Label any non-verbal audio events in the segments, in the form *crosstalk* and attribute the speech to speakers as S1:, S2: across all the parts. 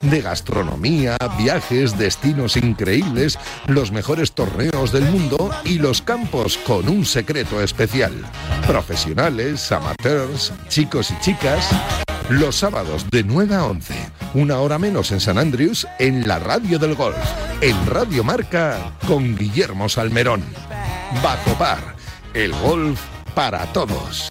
S1: de gastronomía, viajes, destinos increíbles, los mejores torneos del mundo y los campos con un secreto especial. Profesionales, amateurs, chicos y chicas. Los sábados de 9 a 11, una hora menos en San Andrews, en la radio del golf, en Radio Marca, con Guillermo Salmerón. Bacopar, el golf para todos.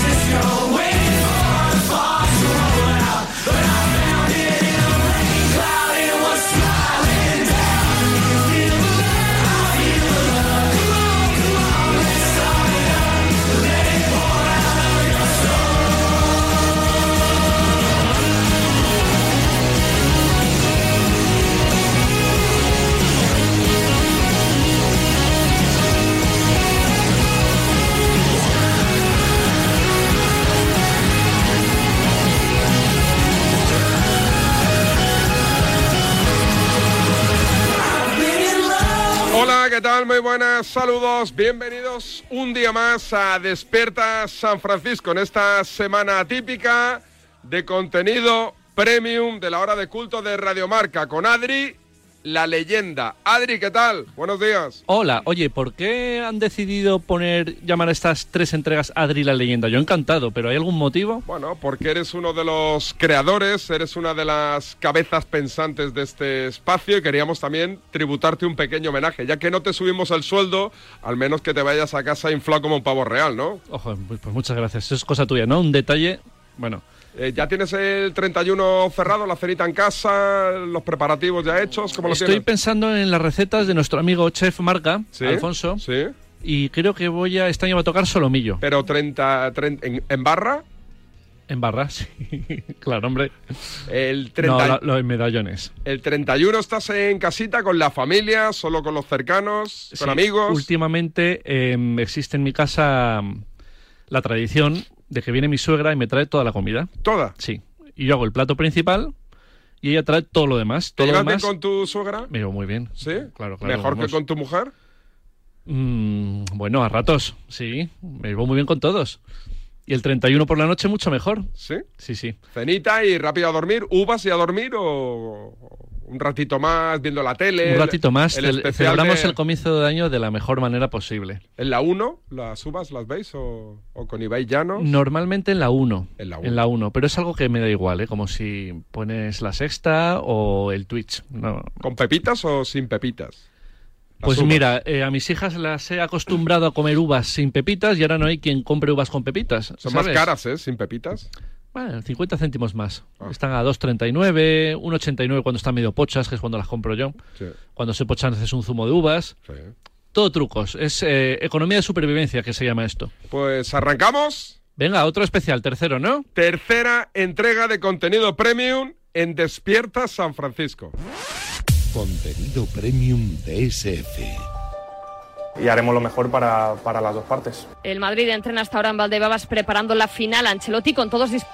S2: Buenas, saludos, bienvenidos un día más a Despierta San Francisco en esta semana típica de contenido premium de la hora de culto de Radiomarca con Adri, la leyenda. Adri, ¿qué tal? Buenos días.
S3: Hola, oye, ¿por qué han decidido poner, llamar a estas tres entregas Adri la leyenda? Yo encantado, pero ¿hay algún motivo?
S2: Bueno, porque eres uno de los creadores, eres una de las cabezas pensantes de este espacio y queríamos también tributarte un pequeño homenaje. Ya que no te subimos el sueldo, al menos que te vayas a casa inflado como un pavo real, ¿no?
S3: Ojo, pues muchas gracias. Eso es cosa tuya, ¿no? Un detalle, bueno.
S2: Eh, ¿Ya tienes el 31 cerrado, la cenita en casa, los preparativos ya hechos? ¿Cómo lo
S3: Estoy
S2: tienes?
S3: pensando en las recetas de nuestro amigo chef Marca,
S2: Sí,
S3: Alfonso,
S2: Sí.
S3: y creo que voy a, este año va a tocar solomillo.
S2: Pero 30, 30 en, en barra,
S3: En barra, *laughs* sí. claro, hombre.
S2: el, 30
S3: No, lo- los medallones.
S2: el 31 estás en casita con la familia, solo con los cercanos, con amigos.
S3: Últimamente eh, existe en mi casa mm, la tradición de que viene mi suegra y me trae toda la comida.
S2: ¿Toda?
S3: Sí. Y yo hago el plato principal y ella trae todo lo demás.
S2: ¿Te
S3: Todo lo
S2: llevas bien
S3: demás.
S2: con tu suegra?
S3: Me llevo muy bien.
S2: ¿Sí?
S3: Claro, claro.
S2: ¿Mejor
S3: vamos.
S2: que con tu mujer?
S3: Mm, bueno, a ratos, sí. Me llevo muy bien con todos. Y el 31 por la noche mucho mejor.
S2: ¿Sí?
S3: Sí, sí.
S2: Cenita y rápido a dormir. ¿Uvas y a dormir o un ratito más viendo la tele?
S3: Un ratito más.
S2: El
S3: Celebramos
S2: de-
S3: el comienzo de año de la mejor manera posible.
S2: ¿En la 1 las uvas las veis o, o con Ibai Llanos?
S3: Normalmente en la 1.
S2: En la 1.
S3: En la 1, pero es algo que me da igual, ¿eh? Como si pones la sexta o el Twitch. No.
S2: ¿Con pepitas o sin pepitas?
S3: Pues
S2: uvas.
S3: mira, eh, a mis hijas las he acostumbrado a comer uvas sin pepitas y ahora no hay quien compre uvas con pepitas.
S2: Son más caras, ¿eh? Sin pepitas.
S3: Bueno, 50 céntimos más.
S2: Ah.
S3: Están a 2,39, 1,89 cuando están medio pochas, que es cuando las compro yo.
S2: Sí,
S3: Cuando se pochan haces un zumo de uvas.
S2: sí.
S3: Todo trucos. Es eh, economía de supervivencia que se llama esto.
S2: Pues arrancamos.
S3: Venga, otro especial, tercero, ¿no?
S2: Tercera entrega de contenido premium en Despierta San Francisco.
S1: Contenido premium de SF.
S4: y haremos lo mejor para, para las dos partes.
S5: El Madrid entrena hasta ahora en Valdebebas preparando la final. Ancelotti con todos dis-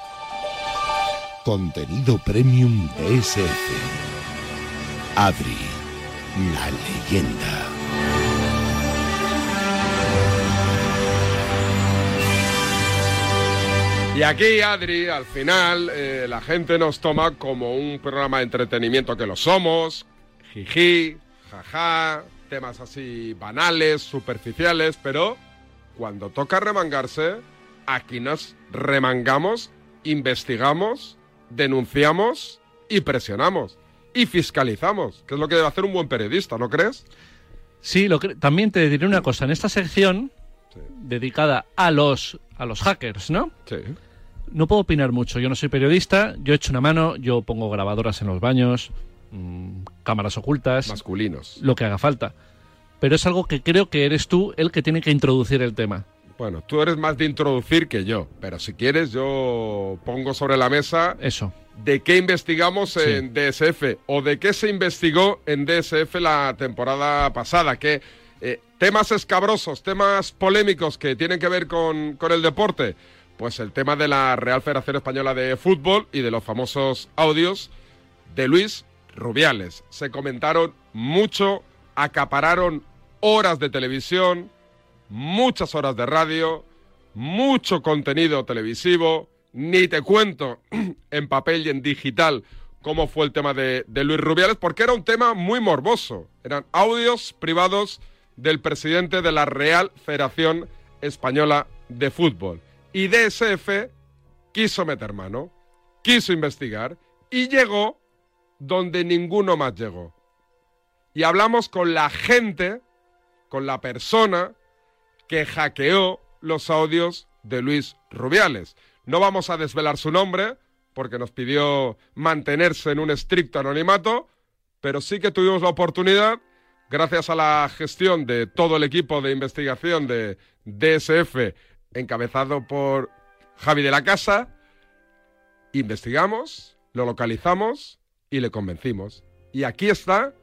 S1: Contenido premium de SF. Adri, la leyenda.
S2: Y aquí, Adri, al final, eh, la gente nos toma como un programa de entretenimiento que lo somos, jiji, jaja, temas así banales, superficiales, pero cuando toca remangarse, aquí nos remangamos, investigamos, denunciamos y presionamos. Y fiscalizamos, que es lo que debe hacer un buen periodista, ¿no crees?
S3: Sí, lo también te diré una cosa. En esta sección, dedicada a los, a los hackers, ¿no?
S2: Sí.
S3: No puedo opinar mucho. Yo no soy periodista, yo echo una mano, yo pongo grabadoras en los baños, mm, cámaras ocultas.
S2: Masculinos.
S3: Lo que haga falta. Pero es algo que creo que eres tú el que tiene que introducir el tema.
S2: Bueno, tú eres más de introducir que yo, pero si quieres yo pongo sobre la mesa
S3: Eso.
S2: de qué investigamos en DSF o de qué se investigó en DSF la temporada pasada, que eh, temas escabrosos, temas polémicos que tienen que ver con, con el deporte, pues el tema de la Real Federación Española de Fútbol y de los famosos audios de Luis Rubiales. Se comentaron mucho, acapararon horas de televisión, muchas horas de radio, mucho contenido televisivo, ni te cuento *clears throat* en papel y en digital cómo fue el tema de, Luis Rubiales, porque era un tema muy morboso. Eran audios privados del presidente de la Real Federación Española de Fútbol. Y DSF quiso meter mano, quiso investigar y llegó donde ninguno más llegó. Y hablamos con la gente, con la persona que hackeó los audios de Luis Rubiales. No vamos a desvelar su nombre porque nos pidió mantenerse en un estricto anonimato, pero sí que tuvimos la oportunidad, gracias a la gestión de todo el equipo de investigación de DSF, encabezado por Javi de la Casa, investigamos, lo localizamos y le convencimos. Y aquí está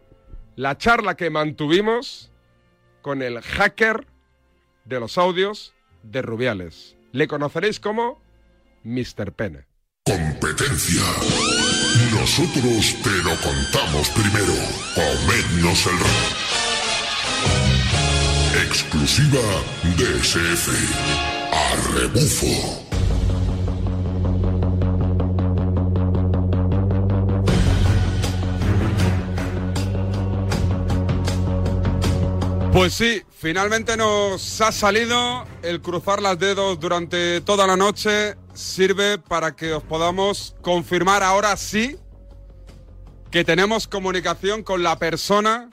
S2: la charla que mantuvimos con el hacker de los audios de Rubiales. Le conoceréis como Mr. Pene.
S6: Competencia. Nosotros te lo contamos primero. Comednos el rey. Exclusiva DSF. A
S2: Pues sí, finalmente nos ha salido el cruzar las dedos durante toda la noche. Sirve para que os podamos confirmar ahora sí que tenemos comunicación con la persona,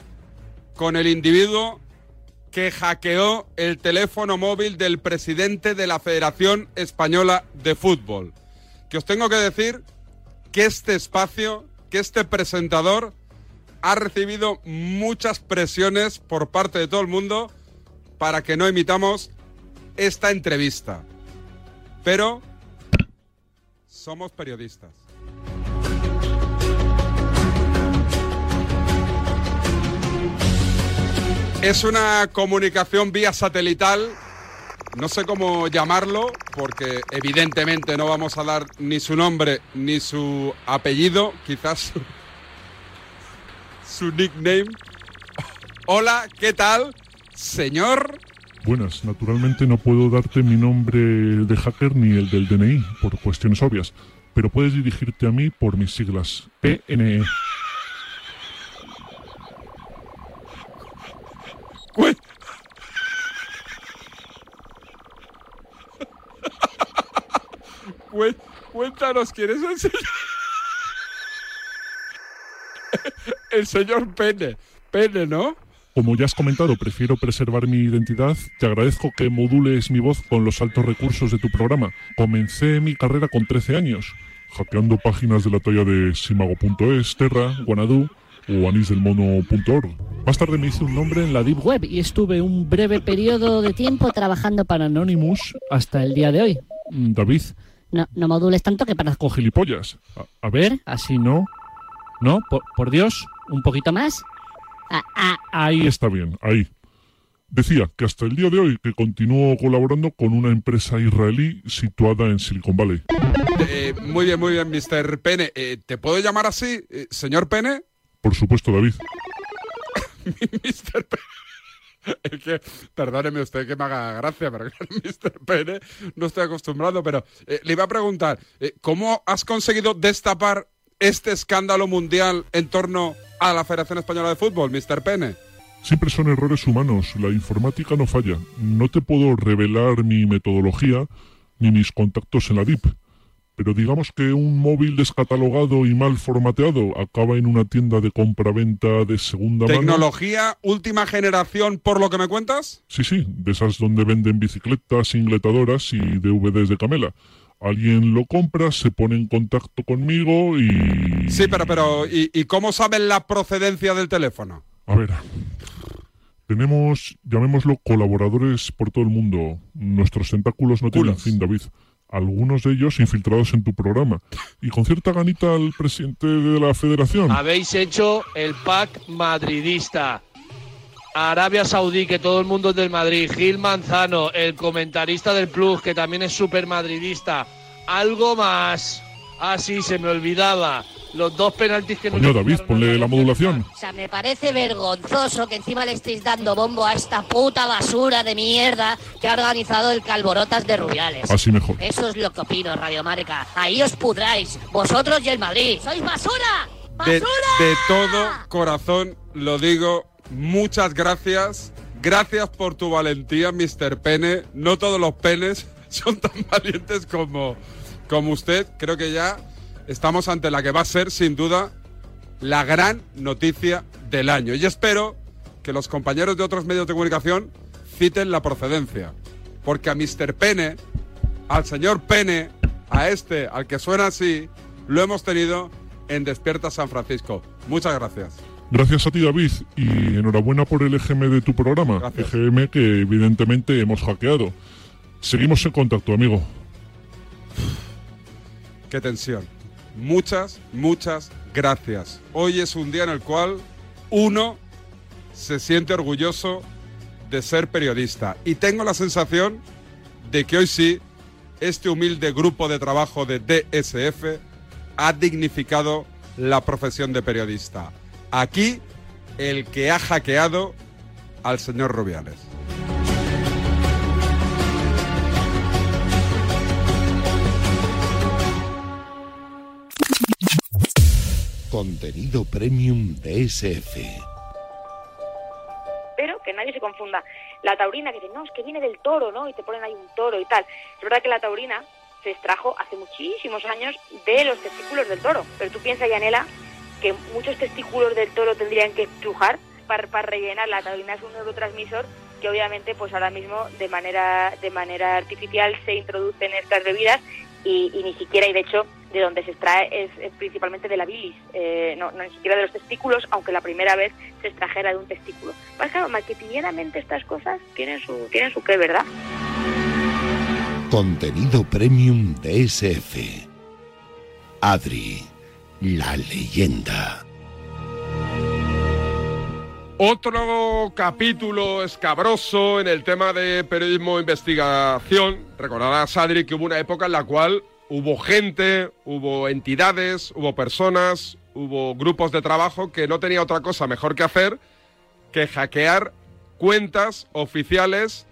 S2: con el individuo que hackeó el teléfono móvil del presidente de la Federación Española de Fútbol. Que os tengo que decir que este espacio, que este presentador ha recibido muchas presiones por parte de todo el mundo para que no emitamos esta entrevista. Pero somos periodistas. Es una comunicación vía satelital, no sé cómo llamarlo, porque evidentemente no vamos a dar ni su nombre ni su apellido, quizás *laughs* su, nickname. Hola, ¿qué tal? Señor.
S7: Buenas, naturalmente no puedo darte mi nombre de hacker ni el del DNI, por cuestiones obvias, pero puedes dirigirte a mí por mis siglas, PNE.
S2: Cué- Cuéntanos quién es *laughs* el señor. Pene. Pene, ¿no?
S7: Como ya has comentado, prefiero preservar mi identidad. Te agradezco que modules mi voz con los altos recursos de tu programa. Comencé mi carrera con 13 años, hackeando páginas de la talla de simago.es, Terra, Guanadu o anisdelmono.org. Más tarde me hice un nombre en la Deep
S8: web y estuve un breve periodo de tiempo trabajando para Anonymous hasta el día de hoy.
S7: David,
S8: No, no modules tanto que parezco
S7: con gilipollas. A, a ver, así no.
S3: No, por, por Dios, un poquito
S8: más. Ah, ah,
S7: Ahí está bien, ahí. Decía que hasta el día de hoy que continúo colaborando con una empresa israelí situada en Silicon Valley.
S9: Eh, muy bien, muy bien, Mr. Pene. Eh, ¿Te puedo llamar así, eh, señor Pene?
S7: Por supuesto, David. *laughs*
S9: Mr. Pene. Es que, perdóneme usted que me haga gracia, pero *laughs* Mr. Pene no estoy acostumbrado, pero eh, le iba a preguntar, eh, ¿cómo has conseguido destapar este escándalo mundial en torno a la Federación Española de Fútbol, Mr. Pene?
S7: Siempre son errores humanos, la informática no falla. No te puedo revelar mi metodología ni mis contactos en la DIP. Pero digamos que un móvil descatalogado y mal formateado acaba en una tienda de compra-venta de segunda mano.
S9: ¿Tecnología última generación por lo que me cuentas?
S7: Sí, sí, de esas donde venden bicicletas, ingletadoras y DVDs de camela. Alguien lo compra, se pone en contacto conmigo y...
S9: Sí, pero, pero ¿y, y cómo saben la procedencia del teléfono?
S7: A ver, tenemos, llamémoslo, colaboradores por todo el mundo. Nuestros tentáculos no tienen fin, David. Algunos de ellos infiltrados en tu programa. Y con cierta ganita al presidente de la federación.
S10: Habéis hecho el pack madridista. Arabia Saudí, que todo el mundo es del Madrid. Gil Manzano, el comentarista del Plus, que también es súper madridista. Algo más. Ah, sí, se me olvidaba. Los dos penaltis que
S7: Coño, David, ponle la modulación.
S11: O sea, me parece vergonzoso que encima le estéis dando bombo a esta puta basura de mierda que ha organizado el Calborotas de Rubiales.
S7: Así mejor.
S11: Eso es lo que opino, Radio Marca. Ahí os pudráis, vosotros y el Madrid. ¡Sois basura!
S9: De,
S11: ¡Basura!
S9: de todo corazón lo digo, muchas gracias. Gracias por tu valentía, Mr. Pene. No todos los penes *laughs* son tan valientes como, como usted. Creo que ya estamos ante la que va a ser, sin duda, la gran noticia del año. Y espero que los compañeros de otros medios de comunicación citen la procedencia. Porque a Mr. Pene, al señor Pene, a este, al que suena así, lo hemos tenido en Despierta San Francisco. Muchas gracias.
S7: Gracias a ti, David, y enhorabuena por el EGM de tu programa. EGM que evidentemente hemos hackeado. Seguimos en contacto, amigo.
S9: Qué tensión. Muchas, muchas gracias. Hoy es un día en el cual uno se siente orgulloso de ser periodista. Y tengo la sensación de que hoy sí, este humilde grupo de trabajo de DSF ha dignificado la profesión de periodista. Aquí, el que ha hackeado al señor Rubiales.
S1: Contenido premium DSF.
S12: pero que nadie se confunda. La taurina, que dicen, no, es que viene del toro, ¿no? Y te ponen ahí un toro y tal. Es verdad que la taurina se extrajo hace muchísimos años de los testículos del toro. Pero tú piensas, Yanela, que muchos testículos del toro tendrían que estrujar para, para rellenar. La taurina es un neurotransmisor que obviamente pues ahora mismo de manera de manera artificial se introduce en estas bebidas y, ni siquiera y de hecho de donde se extrae es, principalmente de la bilis, eh, no, ni siquiera de los testículos, aunque la primera vez se extrajera de un testículo. Pues claro, marketingeramente estas cosas tienen su, tienen su qué, ¿verdad?
S1: Contenido premium DSF. Adri, la leyenda.
S2: Otro capítulo escabroso en el tema de periodismo e investigación. Recordarás, Adri, que hubo una época en la cual hubo gente, hubo entidades, hubo personas, hubo grupos de trabajo que no tenía otra cosa mejor que hacer que hackear cuentas oficiales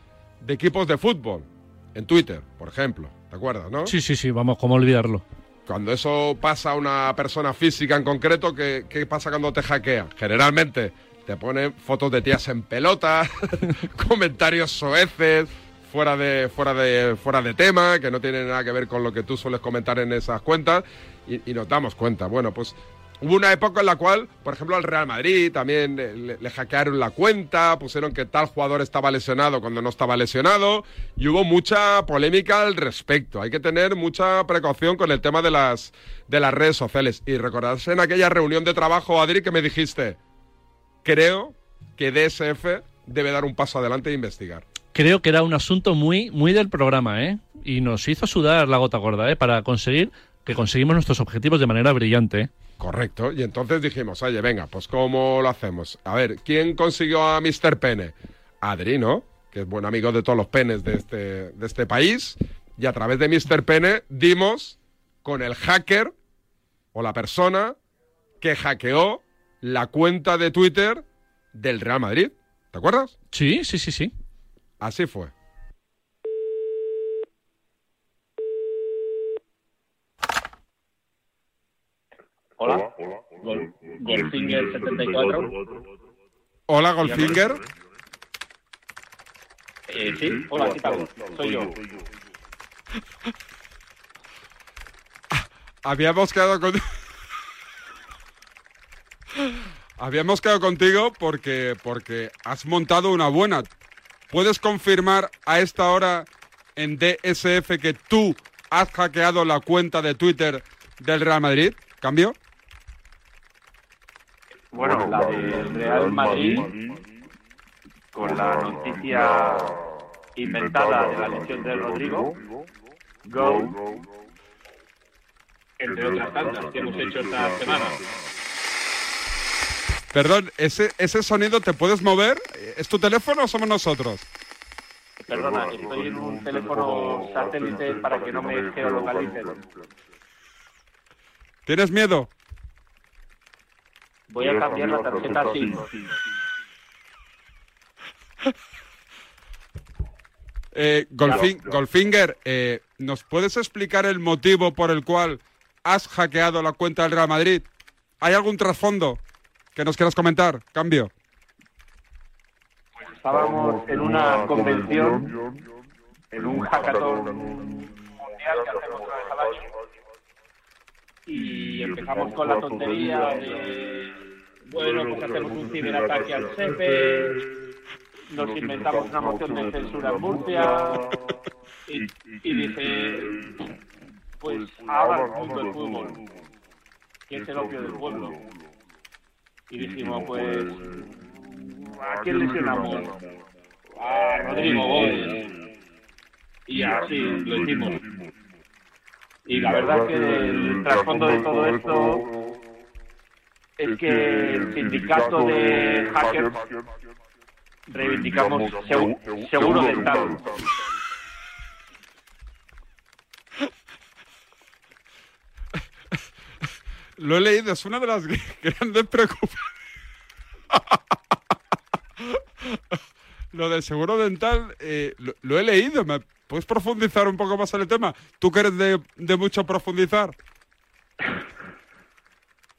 S2: de equipos de fútbol. En Twitter, por ejemplo. ¿Te acuerdas, no?
S3: Sí, sí, sí, vamos, ¿cómo olvidarlo?
S2: Cuando eso pasa a una persona física en concreto, ¿qué, pasa cuando te hackean? Generalmente te ponen fotos de tías en pelota, *laughs* comentarios soeces, fuera de, fuera, de, fuera de tema, que no tienen nada que ver con lo que tú sueles comentar en esas cuentas, y, y nos damos cuenta. Bueno, pues hubo una época en la cual, por ejemplo, al Real Madrid también le, hackearon la cuenta, pusieron que tal jugador estaba lesionado cuando no estaba lesionado, y hubo mucha polémica al respecto. Hay que tener mucha precaución con el tema de las, de las redes sociales. Y recordarse en aquella reunión de trabajo, Adri, que me dijiste, creo que DSF debe dar un paso adelante e investigar.
S3: Creo que era un asunto muy, muy del programa, ¿eh? Y nos hizo sudar la gota gorda, ¿eh? Para conseguir que conseguimos nuestros objetivos de manera brillante, ¿eh?
S2: Correcto. Y entonces dijimos, oye, venga, pues ¿cómo lo hacemos? A ver, ¿quién consiguió a Mr. Pene?
S9: Adrino, que es buen amigo de todos los penes de este, de este país, y a través de Mr. Pene dimos con el hacker o la persona que hackeó la cuenta de Twitter del Real Madrid. ¿Te acuerdas?
S3: Sí, sí, sí, sí.
S9: Así fue.
S13: Hola. Gol- Golfinger 74.
S9: Hola, Goldfinger.
S13: Eh, sí, hola, ¿qué tal? Soy yo.
S9: Habíamos quedado con... *laughs* Habíamos quedado contigo porque, porque has montado una buena. ¿Puedes confirmar a esta hora en DSF que tú has hackeado la cuenta de Twitter del Real Madrid? ¿Cambio?
S13: Bueno, la del Real Madrid, con la noticia inventada de la lesión de Rodrigo, Go, entre otras tantas que hemos hecho esta semana.
S9: Perdón, ¿ese, ¿ese sonido te puedes mover? ¿Es tu teléfono o somos nosotros?
S13: Perdona, estoy en un teléfono satélite para que no me geolocalicen.
S9: ¿Tienes miedo?
S13: Voy a cambiar la tarjeta SIM. *laughs*
S9: Eh, Golfin- Goldfinger, eh, ¿nos puedes explicar el motivo por el cual has hackeado la cuenta del Real Madrid? ¿Hay algún trasfondo que nos quieras comentar? Cambio.
S13: Estábamos en una convención, en un hackathon mundial que hacemos una vez al año, y empezamos con la tontería de, bueno, pues hacemos un ciberataque al SEPE, nos inventamos una moción de censura en Murcia, y, y dije, pues ahora el mundo del fútbol, que es el opio del pueblo. Y dijimos, pues, ¿a quién lesionamos? A Rodrigo Gómez. Y así lo hicimos. Y la verdad que el trasfondo de todo esto es que el sindicato de hackers reivindicamos segu- seguro dental. *laughs*
S9: Lo he leído, es una de las *laughs* grandes preocupaciones. *laughs* lo del seguro dental, eh, lo, lo he leído. ¿Me puedes profundizar un poco más en el tema? ¿Tú que eres de, de mucho profundizar?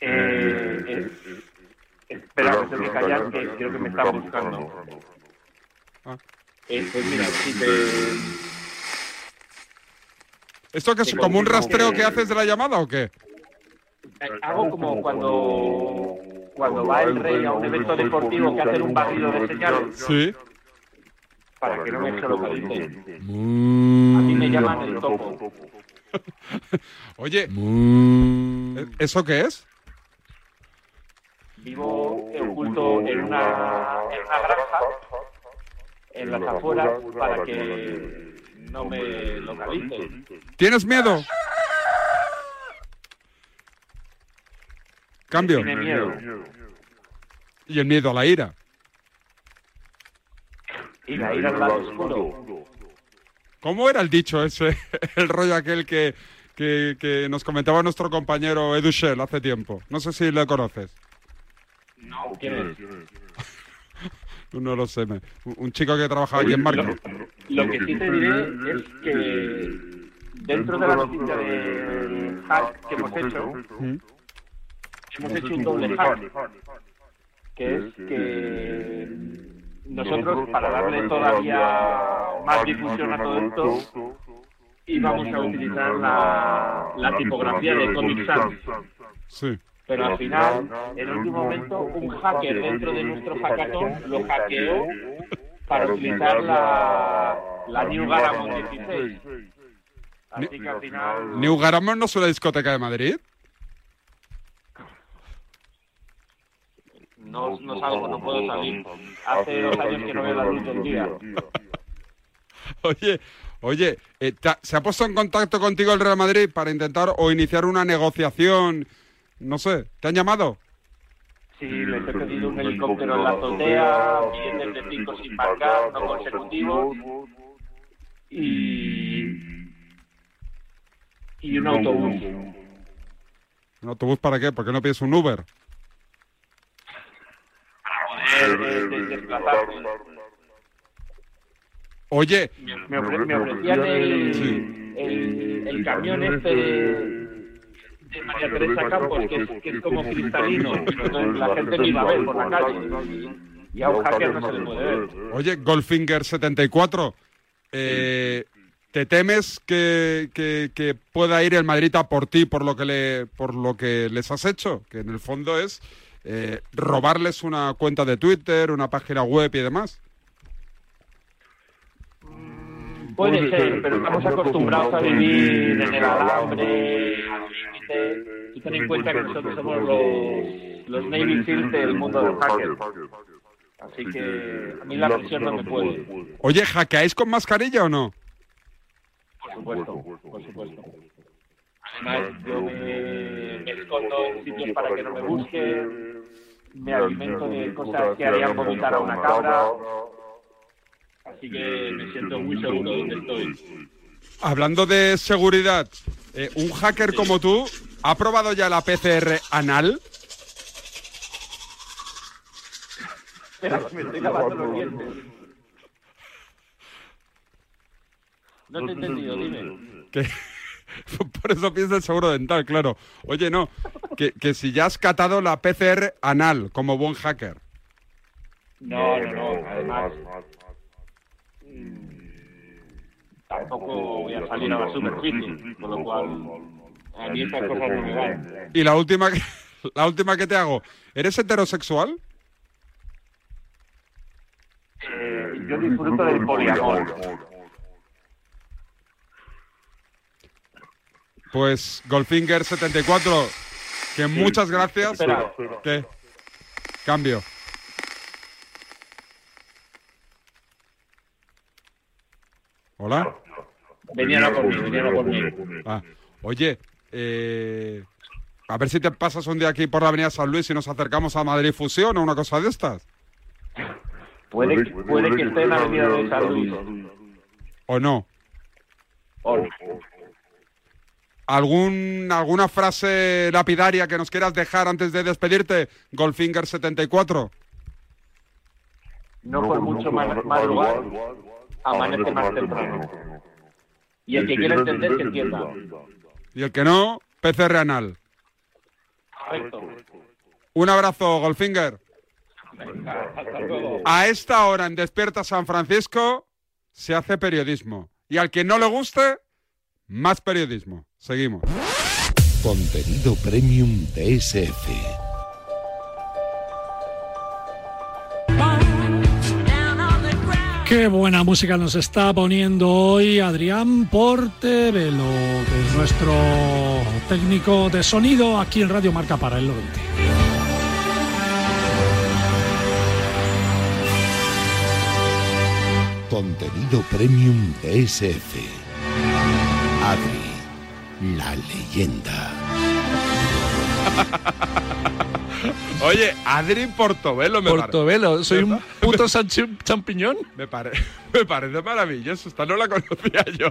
S13: Eh, eh, espera, que tengo que callar, que creo que me están buscando.
S9: Ah.
S13: Eh, pues mira, si te...
S9: ¿Esto que es como un rastreo
S13: que-
S9: que haces de la llamada o qué?
S13: Eh, Hago como cuando, cuando va el rey a un evento deportivo que hacen un barrido de señales
S9: Sí.
S13: Para que no me geolocalicen. A mí me llaman el topo. *laughs*
S9: Oye, ¿e- ¿eso qué es?
S13: Vivo oculto en una, en una granja, en las afueras, para que no me localicen.
S9: ¿Tienes miedo? Cambio.
S13: Tiene miedo.
S9: Y el miedo a la ira.
S13: Y la ira al lado oscuro.
S9: ¿Cómo era el dicho ese? *laughs* El rollo aquel que, que, que nos comentaba nuestro compañero Edu Shell hace tiempo. No sé si lo conoces.
S13: No, ¿quién es? *laughs*
S9: No lo sé. me- un- Un chico que trabajaba aquí en Marco.
S13: Lo que sí te diré es que dentro de la noticia de hack que hemos hecho,
S9: ¿Mm?
S13: hemos hecho un doble hack, que es que nosotros, para darle todavía más difusión a todo esto, íbamos a utilizar la, la tipografía de Comic Sans.
S9: Sí.
S13: Pero al final, en último momento, un hacker dentro de nuestro hackathon lo hackeó para utilizar la, la New Garamond 16. Así que al final...
S9: ¿New Garamond no es una discoteca de Madrid?
S13: No, no salgo, no puedo salir. Hace dos años que no veo la luz del día. *laughs*
S9: Oye, oye, eh, ¿te ha- ¿se ha puesto en contacto contigo el Real Madrid para intentar o iniciar una negociación? No sé, ¿te han llamado?
S13: Sí, les he pedido un helicóptero en la azotea, billetes de cinco sin marcar, no consecutivos. Y. Y un autobús.
S9: ¿Un autobús para qué? ¿Por qué no pides un Uber?
S13: De- de-.
S9: Oye,
S13: Me, ofre- me ofrecían el, el, el camión este de, María Teresa Campos, que es, que es como cristalino. Entonces la gente me iba a ver por la calle. Y a un hacker no se le puede ver.
S9: Oye, Goldfinger74, eh, ¿te temes que, que- que pueda ir el Madrid a por ti por lo que le, por lo que les has hecho? Que en el fondo es eh, robarles una cuenta de Twitter, una página web y demás.
S13: Puede ser, pero estamos acostumbrados a vivir en el alambre, al límite. Y ten en cuenta que nosotros somos los, los Navy Seals del mundo del hacker. Así que a mí la presión no me puede.
S9: Oye, ¿hackeáis con mascarilla o no?
S13: Por supuesto, por supuesto. Además, yo me, me escondo en sitios para que no me busquen, me alimento de cosas que harían vomitar a una cabra. Así que me siento muy seguro donde estoy.
S9: Hablando de seguridad, eh, ¿un hacker como tú ha probado ya la PCR anal?
S13: Espera, me estoy lavando los dientes. No te he entendido, dime.
S9: Que, *laughs* por eso piensa el seguro dental, claro. Oye, no, que, que si ya has catado la PCR anal como buen hacker.
S13: No, no, no. Además, mm, tampoco voy a salir a la superficie, con lo cual a mí estas cosas no me van.
S9: Y la última que, *laughs* la última que te hago, ¿eres heterosexual?
S13: Eh, yo disfruto del poliamor.
S9: Pues Goldfinger74, que muchas gracias.
S13: Espera.
S9: ¿Qué? Cambio. ¿Hola?
S13: Venían a por mí, venían a por mí.
S9: Ah, oye, eh, a ver si te pasas un día aquí por la Avenida San Luis y nos acercamos a Madrid Fusión o una cosa de estas.
S13: Puede, puede que esté en la avenida de San Luis.
S9: ¿O no?
S13: O-
S9: ¿Algún, ¿Alguna frase lapidaria que nos quieras dejar antes de despedirte, Goldfinger74?
S13: No por mucho ma- madrugar, amanece más temprano. Y el que quiera entender, que entienda.
S9: Y el que no, PCR anal.
S13: Correcto.
S9: Un abrazo, Goldfinger.
S13: Venga, hasta luego.
S9: A esta hora en Despierta San Francisco se hace periodismo. Y al que no le guste, más periodismo. Seguimos.
S1: Contenido premium DSF.
S14: Qué buena música nos está poniendo hoy Adrián Portevelo, que es nuestro técnico de sonido aquí en Radio Marca para el 20.
S1: Contenido premium DSF. Adri, la leyenda. *laughs*
S2: Oye, Adri Portobelo me
S3: Portobelo, soy un *laughs* puto champiñón.
S2: Me, pare- *laughs* me parece maravilloso. Esta no la conocía yo.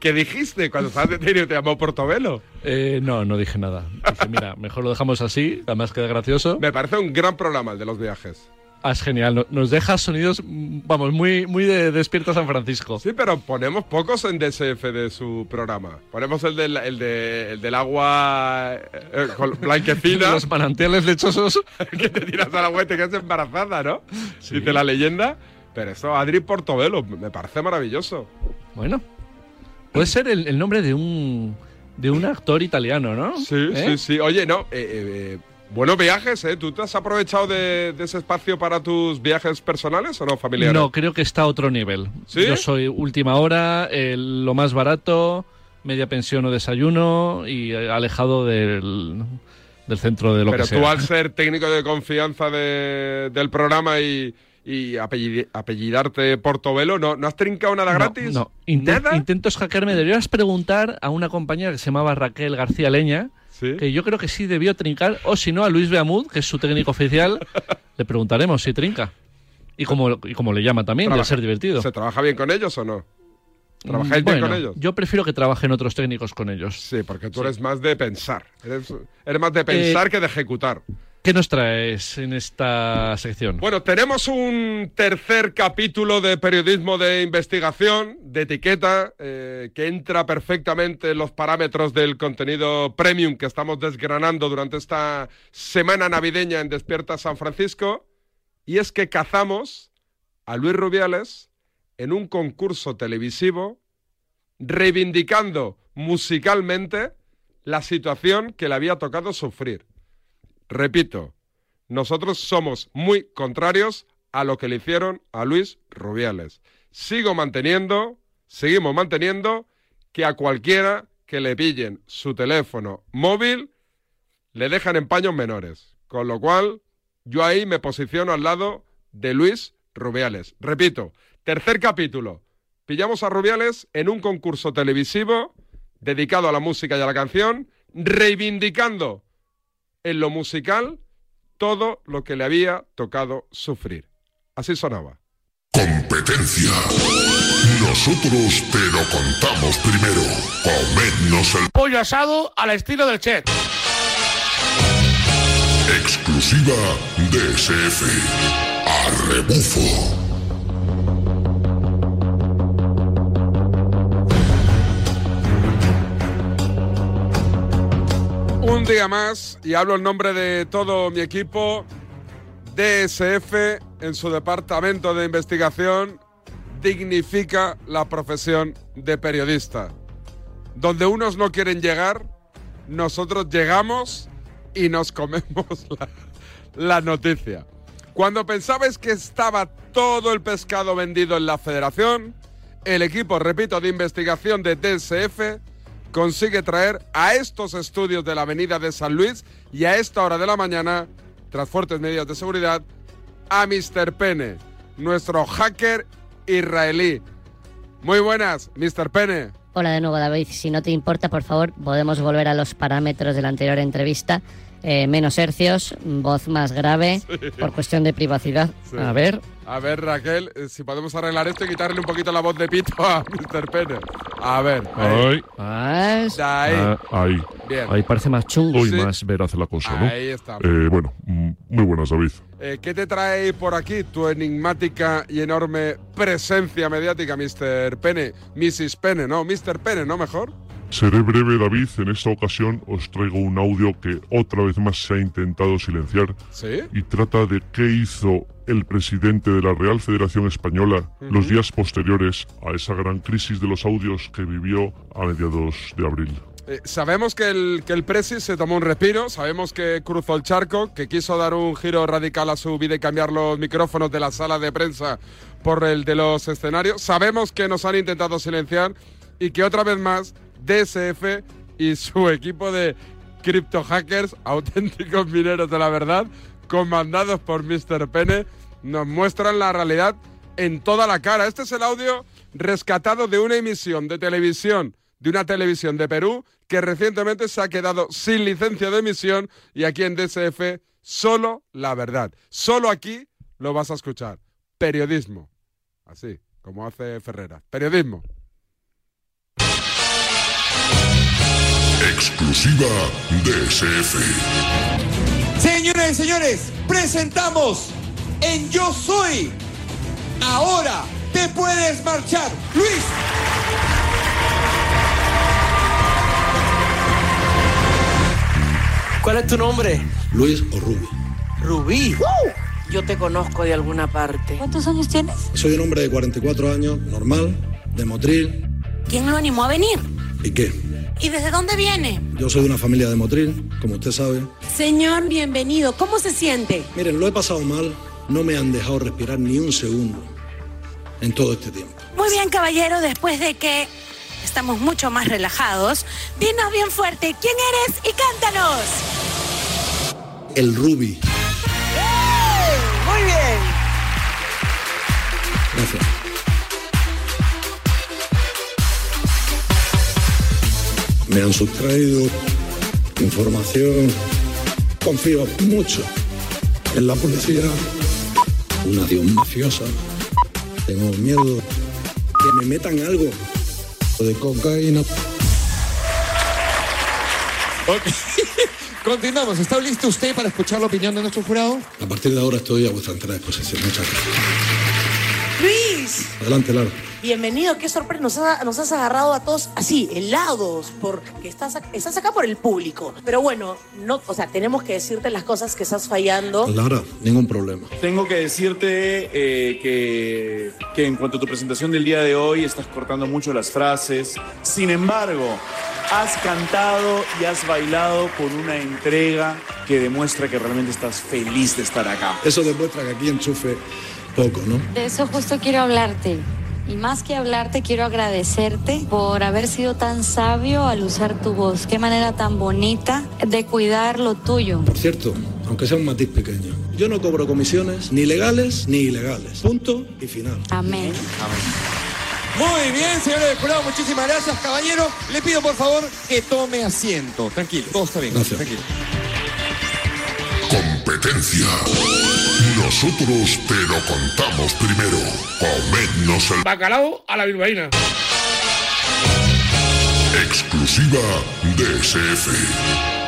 S2: ¿Qué dijiste cuando estabas detenido? ¿Te llamó Portobelo?
S3: Eh, no, no dije nada. Dije, mira, mejor lo dejamos así, además queda gracioso.
S2: Me parece un gran programa el de los viajes.
S3: Ah, es genial, no- nos deja sonidos, vamos, muy, muy de despierta San Francisco.
S2: Sí, pero ponemos pocos en DSF de su programa. Ponemos el del, el de- el del agua eh, con- blanquecina. *laughs*
S3: Los manantiales lechosos. *laughs*
S2: que te tiras al agua y te quedas embarazada, ¿no? Dice la leyenda. Pero esto, Adri Portobelo, me parece maravilloso.
S3: Bueno, puede ser el, el nombre de un de un actor italiano, ¿no?
S2: Sí,
S3: ¿Eh?
S2: sí, sí. Oye, no, eh, eh, eh, buenos viajes, ¿eh? ¿Tú te has aprovechado de, de ese espacio para tus viajes personales o no, familiares?
S3: No, creo que está a otro nivel.
S2: ¿Sí?
S3: Yo soy última hora, el- lo más barato, media pensión o desayuno y eh, alejado del, del centro de lo
S2: Pero
S3: que
S2: tú
S3: sea.
S2: al ser técnico de confianza de- del programa y, y apellidarte Portobelo, ¿no, ¿no has trincado nada
S3: No,
S2: gratis?
S3: No, Inte-
S2: ¿Nada?
S3: intento hackearme. Deberías preguntar a una compañera que se llamaba Raquel García Leña que yo creo que sí debió trincar, o si no, a Luis Beamud, que es su técnico oficial, le preguntaremos si trinca. Y como, y como le llama también, de ser divertido.
S2: ¿Se trabaja bien con ellos o no? ¿Trabajáis bien con ellos?
S3: Yo prefiero que trabajen otros técnicos con ellos.
S2: Sí, porque tú eres más de pensar. Eres, eres más de pensar
S3: Eh,
S2: que de ejecutar.
S3: ¿Qué nos traes en esta sección?
S2: Bueno, tenemos un tercer capítulo de periodismo de investigación, de etiqueta, eh, que entra perfectamente en los parámetros del contenido premium que estamos desgranando durante esta semana navideña en Despierta San Francisco. Y es que cazamos a Luis Rubiales en un concurso televisivo reivindicando musicalmente la situación que le había tocado sufrir. Repito, nosotros somos muy contrarios a lo que le hicieron a Luis Rubiales. Sigo manteniendo, seguimos manteniendo que a cualquiera que le pillen su teléfono móvil le dejan en paños menores. Con lo cual, yo ahí me posiciono al lado de Luis Rubiales. Repito, tercer capítulo. Pillamos a Rubiales en un concurso televisivo dedicado a la música y a la canción, reivindicando en lo musical todo lo que le había tocado sufrir. Así sonaba.
S6: Competencia. Nosotros te lo contamos primero. Comednos el
S15: Pollo asado al estilo del chef.
S6: exclusiva DSF. A
S2: Un día más, y hablo en nombre de todo mi equipo, DSF en su departamento de investigación dignifica la profesión de periodista. Donde unos no quieren llegar, nosotros llegamos y nos comemos *laughs* la, noticia. Cuando pensabais que estaba todo el pescado vendido en la federación, el equipo, repito, de investigación de DSF consigue traer a estos estudios de la avenida de San Luis y a esta hora de la mañana, tras fuertes medidas de seguridad, a Mr. Pene, nuestro hacker israelí. Muy buenas, Mr. Pene.
S11: Hola de nuevo, David. Si no te importa, por favor, podemos volver a los parámetros de la anterior entrevista. Eh, menos hercios, voz más grave, por cuestión de privacidad.
S2: Sí.
S11: A ver.
S2: A ver, Raquel, eh, si podemos arreglar esto y quitarle un poquito la voz de pito a *laughs* Mr. Pene. A ver.
S7: Ahí.
S2: Ahí.
S7: Ah, ahí.
S2: Bien.
S8: Ahí parece más chungo.
S7: Hoy
S2: Sí.
S7: más veraz la cosa, ¿no?
S2: Ahí estamos.
S7: Eh, bueno, mm, muy buenas, David.
S2: Eh, ¿Qué te trae por aquí tu enigmática y enorme presencia mediática, Mr. Pene? Mrs. Pene, ¿no? Mr. Pene, ¿no? Mejor.
S7: Seré breve, David. En esta ocasión os traigo un audio que otra vez más se ha intentado silenciar
S2: ¿Sí?
S7: y trata de qué hizo el presidente de la Real Federación Española los días posteriores a esa gran crisis de los audios que vivió a mediados de abril.
S2: Eh, sabemos que el, que el Presi se tomó un respiro, sabemos que cruzó el charco, que quiso dar un giro radical a su vida y cambiar los micrófonos de la sala de prensa por el de los escenarios. Sabemos que nos han intentado silenciar y que otra vez más DSF y su equipo de cripto hackers, *laughs* auténticos mineros de la verdad, comandados por Mr. Pene, nos muestran la realidad en toda la cara. Este es el audio rescatado de una emisión de televisión, de una televisión de Perú, que recientemente se ha quedado sin licencia de emisión y aquí en DSF solo la verdad. Solo aquí lo vas a escuchar. Periodismo. Así, como hace Ferrera. Periodismo.
S6: Exclusiva DSF.
S16: Señoras y señores, presentamos en Yo Soy. Ahora te puedes marchar, Luis.
S17: ¿Cuál es tu nombre?
S18: Luis o Rubí.
S17: Rubí. Yo te conozco de alguna parte. ¿Cuántos años tienes?
S18: Soy un hombre de 44 años, normal, de Motril.
S17: ¿Quién lo animó a venir?
S18: ¿Y qué?
S17: ¿Y desde dónde viene?
S18: Yo soy de una familia de Motril, como usted sabe.
S17: Señor, bienvenido. ¿Cómo se siente?
S18: Miren, lo he pasado mal. No me han dejado respirar ni un segundo en todo este tiempo.
S17: Muy bien, caballero, después de que estamos mucho más relajados, dinos bien fuerte quién eres y cántanos.
S18: El Rubí.
S17: Muy bien.
S18: Gracias. Me han sustraído información. Confío mucho en la policía. Una acción mafiosa. Tengo miedo que me metan algo de cocaína.
S16: Ok. *laughs* Continuamos. ¿Está listo usted para escuchar la opinión de nuestro jurado?
S18: A partir de ahora estoy a vuestra entera disposición. Muchas gracias. Adelante, Lara.
S19: bienvenido. Qué sorpresa. Nos, ha- nos has agarrado a todos así, helados, porque estás, estás acá por el público. Pero bueno, no, o sea, tenemos que decirte las cosas que estás fallando.
S18: Lara, ningún problema.
S20: Tengo que decirte eh, que, que en cuanto a tu presentación del día de hoy estás cortando mucho las frases. Sin embargo, has cantado y has bailado con una entrega que demuestra que realmente estás feliz de estar acá.
S18: Eso demuestra que aquí enchufe poco, ¿no?
S17: De eso justo quiero hablarte. Y más que hablarte, quiero agradecerte por haber sido tan sabio al usar tu voz. Qué manera tan bonita de cuidar lo tuyo.
S18: Por cierto, aunque sea un matiz pequeño, yo no cobro comisiones ni legales ni ilegales. Punto y final.
S17: Amén.
S16: Muy bien, señores del jurado. Muchísimas gracias, caballero. Le pido, por favor, que tome asiento. Tranquilo, todo está bien.
S18: Gracias.
S16: Tranquilo.
S6: Competencia. Nosotros te lo contamos primero. Comednos el
S10: Bacalao a la bilbaína.
S6: exclusiva DSF.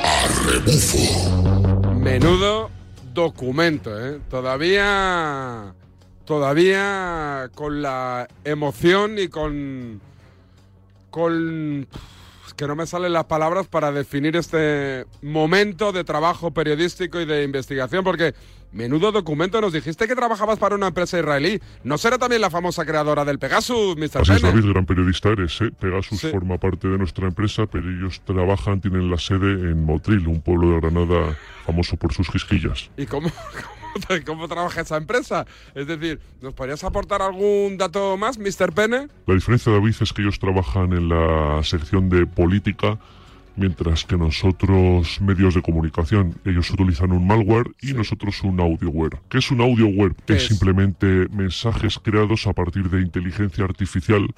S6: A rebufo.
S9: Menudo documento, ¿eh? Todavía. Todavía con la emoción y con. Con. Que no me salen las palabras para definir este momento de trabajo periodístico y de investigación, porque menudo documento nos dijiste que trabajabas para una empresa israelí. ¿No será también la famosa creadora del Pegasus, Mr.
S7: Así es? David, gran periodista eres. ¿eh? Pegasus forma parte de nuestra empresa, pero ellos trabajan, tienen la sede en Motril, un pueblo de Granada famoso por sus quisquillas.
S9: ¿Y cómo, *laughs* *laughs* cómo, cómo trabaja esa empresa? Es decir, ¿nos podrías aportar algún dato más, Mr. Pene?
S7: La diferencia, David, es que ellos trabajan en la sección de política, mientras que nosotros, medios de comunicación, ellos utilizan un malware y nosotros un audioware. ¿Qué es un audioware?
S9: ¿Qué
S7: Es
S9: es?
S7: simplemente mensajes creados a partir de inteligencia artificial,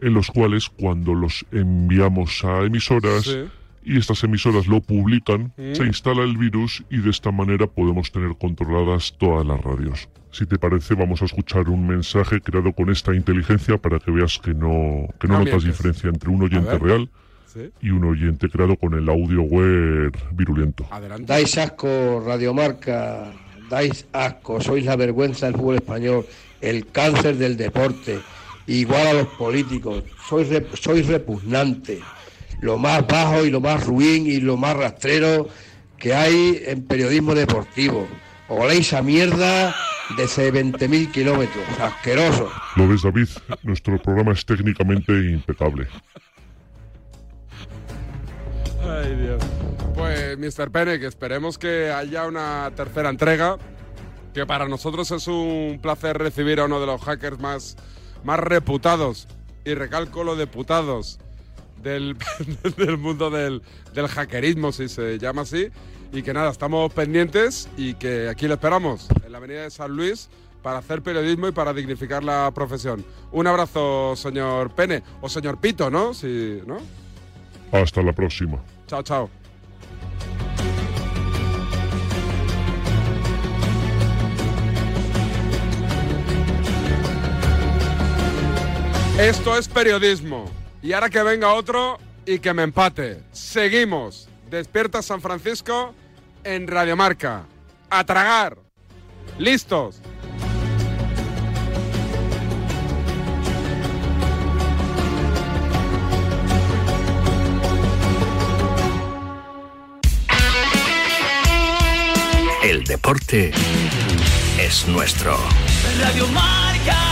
S7: en los cuales cuando los enviamos a emisoras,
S9: Sí.
S7: Y estas emisoras lo publican,
S9: Mm.
S7: se instala el virus y de esta manera podemos tener controladas todas las radios. Si te parece, vamos a escuchar un mensaje creado con esta inteligencia para que veas que no, que no
S9: No
S7: notas diferencia entre un oyente real
S9: Sí.
S7: y un oyente creado con el audioware virulento.
S9: Adelante.
S21: Dais asco, Radiomarca, dais asco, sois la vergüenza del fútbol español, el cáncer del deporte, igual a los políticos, sois, rep- sois repugnante, lo más bajo y lo más ruin y lo más rastrero que hay en periodismo deportivo. Oléis a mierda desde 20.000 kilómetros, asqueroso.
S7: ¿Lo ves, David? Nuestro programa es técnicamente impecable.
S9: Ay, Dios. Pues, Mr. Pene, que esperemos que haya una tercera entrega, que para nosotros es un placer recibir a uno de los hackers más, más reputados, y recalco lo de putados, del, *laughs* del mundo del, del hackerismo, si se llama así, y que nada, estamos pendientes y que aquí lo esperamos, en la avenida de San Luis, para hacer periodismo y para dignificar la profesión. Un abrazo, señor Pene, o señor Pito, ¿no? Si, ¿no?
S7: Hasta la próxima.
S9: Chao, chao. Esto es periodismo. Y ahora que venga otro y que me empate. Seguimos. Despierta San Francisco en Radiomarca. A tragar. Listos.
S22: El deporte es nuestro.
S23: Radio Marca.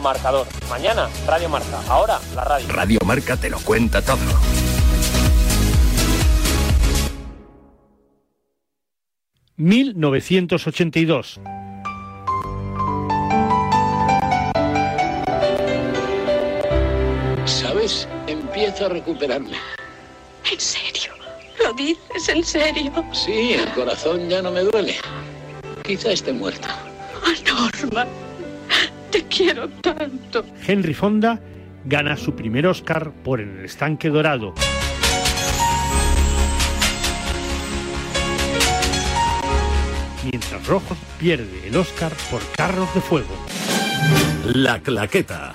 S24: marcador. Mañana, Radio Marca. Ahora, la radio.
S25: Radio Marca te lo cuenta todo.
S26: ...1982...
S27: ¿Sabes? Empiezo a recuperarme.
S28: ¿En serio? ¿Lo dices en serio?
S27: Sí, el corazón ya no me duele. Quizá esté muerto.
S28: Ah, Norma, te quiero tanto.
S26: Henry Fonda gana su primer Oscar por En el estanque dorado. Mientras Rojo pierde el Oscar por Carros de Fuego.
S29: La Claqueta.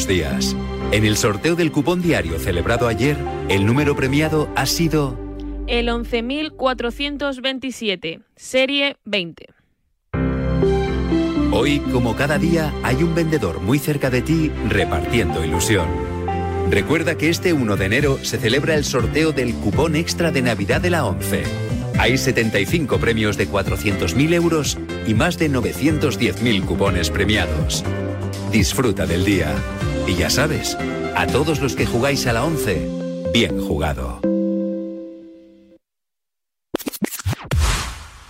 S30: Buenos días. En el sorteo del cupón diario celebrado ayer, el número premiado ha sido
S31: El 11.427, serie 20.
S30: Hoy, como cada día, hay un vendedor muy cerca de ti repartiendo ilusión. Recuerda que este 1 de enero se celebra el sorteo del cupón extra de Navidad de la 11. Hay 75 premios de 400.000 euros y más de 910.000 cupones premiados. Disfruta del día. Y ya sabes, a todos los que jugáis a la 11, bien jugado.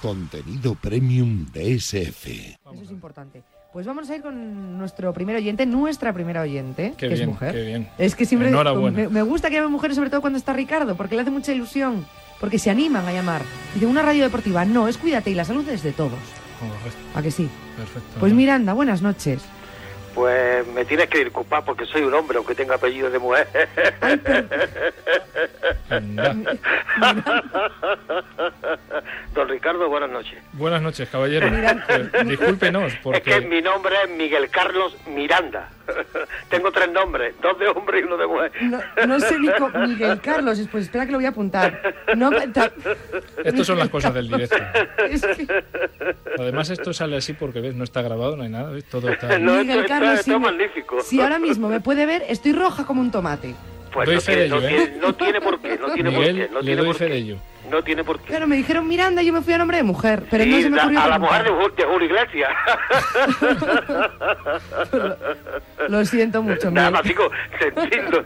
S1: Contenido premium DSF.
S32: Eso es importante. Pues vamos a ir con nuestro primer oyente, nuestra primera oyente,
S33: Qué
S32: que es
S33: bien,
S32: mujer.
S33: qué bien.
S32: Es que siempre me, me gusta que llamen mujeres, sobre todo cuando está Ricardo, porque le hace mucha ilusión, porque se animan a llamar. Dice, una radio deportiva, no, es cuídate y la salud es de todos. ¿A que sí?
S33: Perfecto.
S32: Pues Miranda, buenas noches.
S34: Pues me tienes que disculpar porque soy un hombre, aunque tenga apellido de mujer. Don Ricardo, buenas noches.
S33: Buenas noches, caballero. Eh, Discúlpenos,
S34: Es que
S33: porque
S34: mi nombre es Miguel Carlos Miranda. *laughs* Tengo tres nombres, dos de hombre y uno de mujer.
S32: No, no sé ni cómo- Miguel Carlos, pues espera que lo voy a apuntar. No, ta- *laughs*
S33: estas son las *laughs* cosas del directo.
S32: es que-
S33: Además, esto sale así porque ves, no está grabado, no hay nada, ¿ves? todo está.
S32: Miguel Carlos, si, me-
S34: magnífico.
S32: si ahora mismo me puede ver, estoy roja como un tomate.
S34: Pues
S33: Doy
S34: no
S33: fe
S34: tiene,
S33: de ello, ¿eh?
S34: tiene, no tiene por qué, no tiene
S33: Miguel,
S34: por qué. No
S33: le
S34: tiene
S33: doy
S34: por
S33: fe
S34: qué.
S33: de ello.
S34: No tiene por qué.
S32: Claro, me dijeron Miranda y yo me fui a nombre de mujer, pero no
S34: Sí,
S32: se me ocurrió
S34: a la mujer de, de Julio Iglesias.
S32: Lo siento mucho,
S34: Nada
S32: Miguel.
S34: más, chico, te entiendo.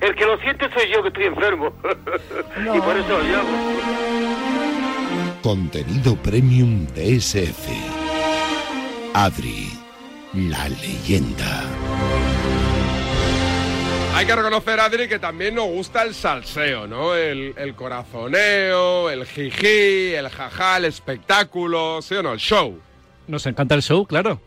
S34: El que lo siente soy yo que estoy enfermo. Y por eso lo llamo.
S1: Contenido premium DSF. Adri, la leyenda.
S2: Hay que reconocer, Adri, que también nos gusta el salseo, ¿no? El, el corazoneo, el jiji, el jajá, el espectáculo, ¿sí o no? El show.
S3: Nos encanta el show, claro.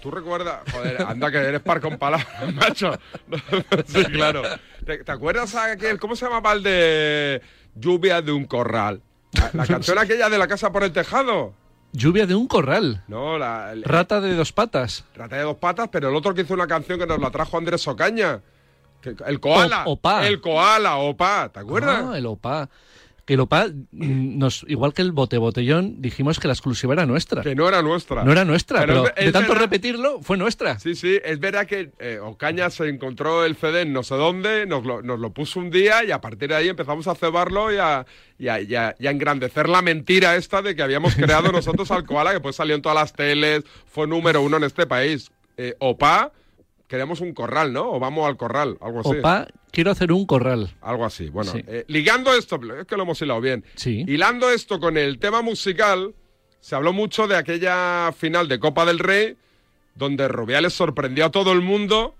S2: ¿Tú recuerdas? Joder, anda que eres par con palabras, *laughs* macho. *laughs* sí, claro. ¿Te, te acuerdas aquel, cómo se llamaba el de Lluvia de un corral? La, la canción *laughs* aquella de la casa por el tejado.
S3: Lluvia de un corral.
S2: No, la... el-
S3: Rata de dos patas.
S2: Rata de dos patas, pero el otro que hizo una canción que nos la trajo Andrés Ocaña. El koala.
S3: O- Opa.
S2: El koala, opa. ¿Te acuerdas?
S3: Ah, el OPA. Que el OPA, mm, nos, igual que el bote botellón, dijimos que la exclusiva era nuestra.
S2: Que no era nuestra.
S3: No era nuestra, pero, de tanto
S2: verdad-
S3: repetirlo, fue nuestra.
S2: Sí, sí, es verdad que eh, Ocaña se encontró el CD en no sé dónde, nos lo, nos lo puso un día y a partir de ahí empezamos a cebarlo y a, y a- y a- y a engrandecer la mentira esta de que habíamos creado *laughs* nosotros al koala, que pues salió en todas las teles, fue número uno en este país. Eh, Opa, queremos un corral, ¿no? O vamos al corral, algo así.
S3: Opa, quiero hacer un corral.
S2: Algo así. Bueno,
S3: Sí.
S2: eh, ligando esto, es que lo hemos hilado bien.
S3: Sí.
S2: Hilando esto con el tema musical, se habló mucho de aquella final de Copa del Rey, donde Rubiales sorprendió a todo el mundo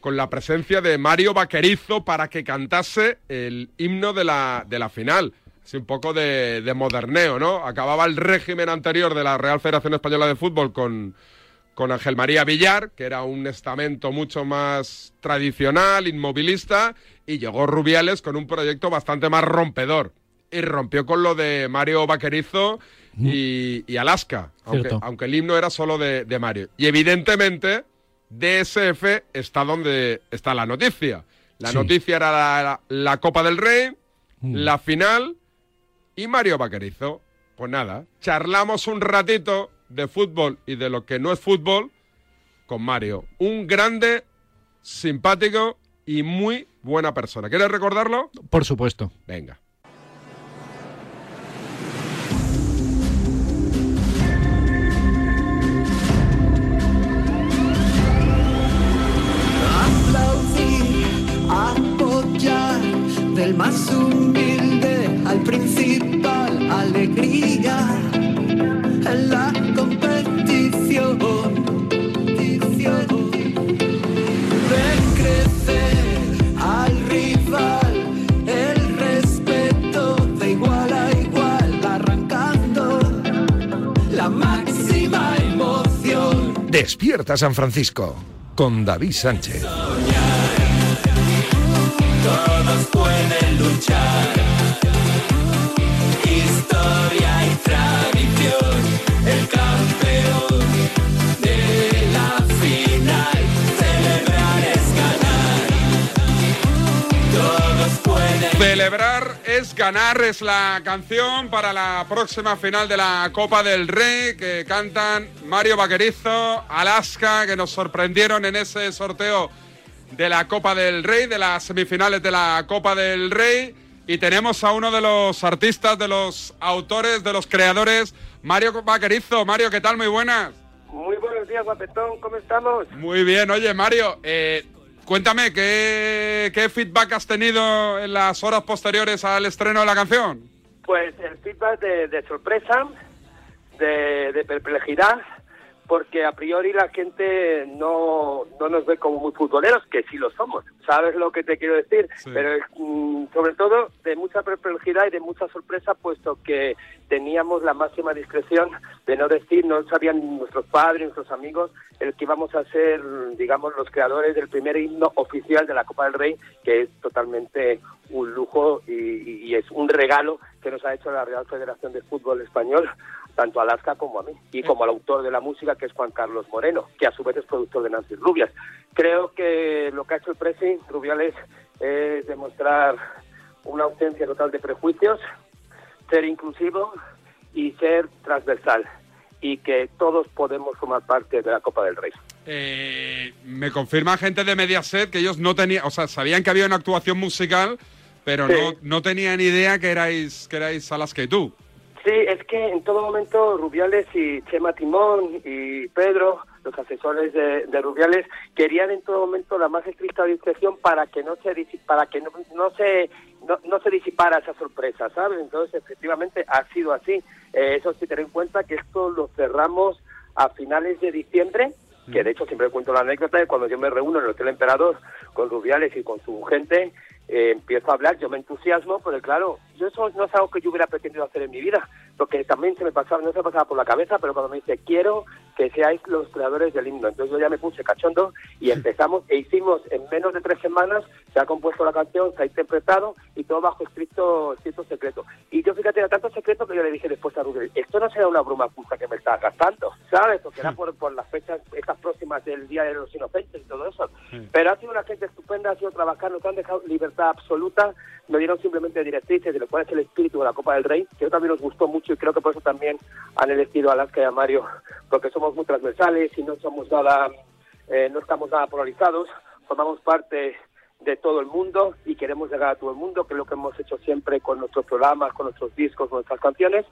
S2: con la presencia de Mario Vaquerizo para que cantase el himno de la, de la final. Así un poco de, de moderneo, ¿no? Acababa el régimen anterior de la Real Federación Española de Fútbol con, con Ángel María Villar, que era un estamento mucho más tradicional, inmovilista, y llegó Rubiales con un proyecto bastante más rompedor. Y rompió con lo de Mario Vaquerizo y, y Alaska, aunque, aunque el himno era solo de, de Mario. Y evidentemente, DSF está donde está la noticia. La
S3: Sí.
S2: noticia era la, la Copa del Rey,
S3: Mm.
S2: la final y Mario Vaquerizo. Pues nada, charlamos un ratito de fútbol y de lo que no es fútbol con Mario. Un grande, simpático y muy buena persona. ¿Quieres recordarlo?
S3: Por supuesto.
S2: Venga.
S35: aplaudir, apoyar del más humilde al principal,
S1: Despierta San Francisco con David Sánchez.
S35: Todos pueden luchar. Historia y tradición. El campeón de la final. Celebrar es ganar. Todos pueden.
S2: Celebrar es ganar es la canción para la próxima final de la Copa del Rey que cantan Mario Vaquerizo, Alaska, que nos sorprendieron en ese sorteo de la Copa del Rey, de las semifinales de la Copa del Rey. Y tenemos a uno de los artistas, de los autores, de los creadores, Mario Vaquerizo. Mario, ¿qué tal? Muy buenas.
S36: Muy buenos días, guapetón. ¿Cómo estamos?
S2: Muy bien, oye Mario, eh, cuéntame, ¿qué, ¿qué feedback has tenido en las horas posteriores al estreno de la canción?
S36: Pues el feedback de, de sorpresa, de, de perplejidad, porque a priori la gente no, no nos ve como muy futboleros, que sí lo somos. ¿Sabes lo que te quiero decir?
S37: Sí.
S36: Pero mm, sobre todo de mucha perplejidad y de mucha sorpresa, puesto que teníamos la máxima discreción de no decir, no sabían nuestros padres, nuestros amigos, el que íbamos a ser, digamos, los creadores del primer himno oficial de la Copa del Rey, que es totalmente un lujo y, y- es un regalo que nos ha hecho la Real Federación de Fútbol Español, tanto a Alaska como a mí, y como al autor de la música, que es Juan Carlos Moreno, que a su vez es productor de Nancy Rubias. Creo que lo que ha hecho el Presi, Rubiales, es demostrar una ausencia total de prejuicios, ser inclusivo y ser transversal, y que todos podemos formar parte de la Copa del Rey.
S2: Eh, me confirma gente de Mediaset que ellos no tenían, o sea, sabían que había una actuación musical, pero
S36: Sí.
S2: no, no tenían idea que erais, que erais Alaska y tú.
S36: Sí, es que en todo momento Rubiales y Chema Timón y Pedro, los asesores de, de Rubiales, querían en todo momento la más estricta discreción para que no se para que no, no se no, no se disipara esa sorpresa, ¿sabes? Entonces, efectivamente, ha sido así. Eh, eso sí, tener en cuenta que esto lo cerramos a finales de diciembre, que de hecho siempre cuento la anécdota de cuando yo me reúno en el Hotel Emperador con Rubiales y con su gente, eh, empiezo a hablar, yo me entusiasmo, pero claro, yo eso no es algo que yo hubiera pretendido hacer en mi vida, porque también se me pasaba, no se me pasaba por la cabeza, pero cuando me dice, quiero que seáis los creadores del himno, entonces yo ya me puse cachondo y *laughs* empezamos e hicimos en menos de tres semanas, se ha compuesto la canción, se ha interpretado y todo bajo estricto, estricto secreto. Y yo fíjate, era tanto secreto que yo le dije después a Rubén, esto no será una broma puta que me estás gastando, ¿sabes? Porque era por, por las fechas, estas próximas del Día de los Inocentes y todo eso. Pero ha sido una gente estupenda, ha sido trabajar, nos han dejado libertad absoluta, nos dieron simplemente directrices de lo cual es el espíritu de la Copa del Rey, que también nos gustó mucho y creo que por eso también han elegido a Alaska y a Mario, porque somos muy transversales y no somos nada, eh, no estamos nada polarizados, formamos parte de todo el mundo y queremos llegar a todo el mundo, que es lo que hemos hecho siempre con nuestros programas, con nuestros discos, con nuestras canciones.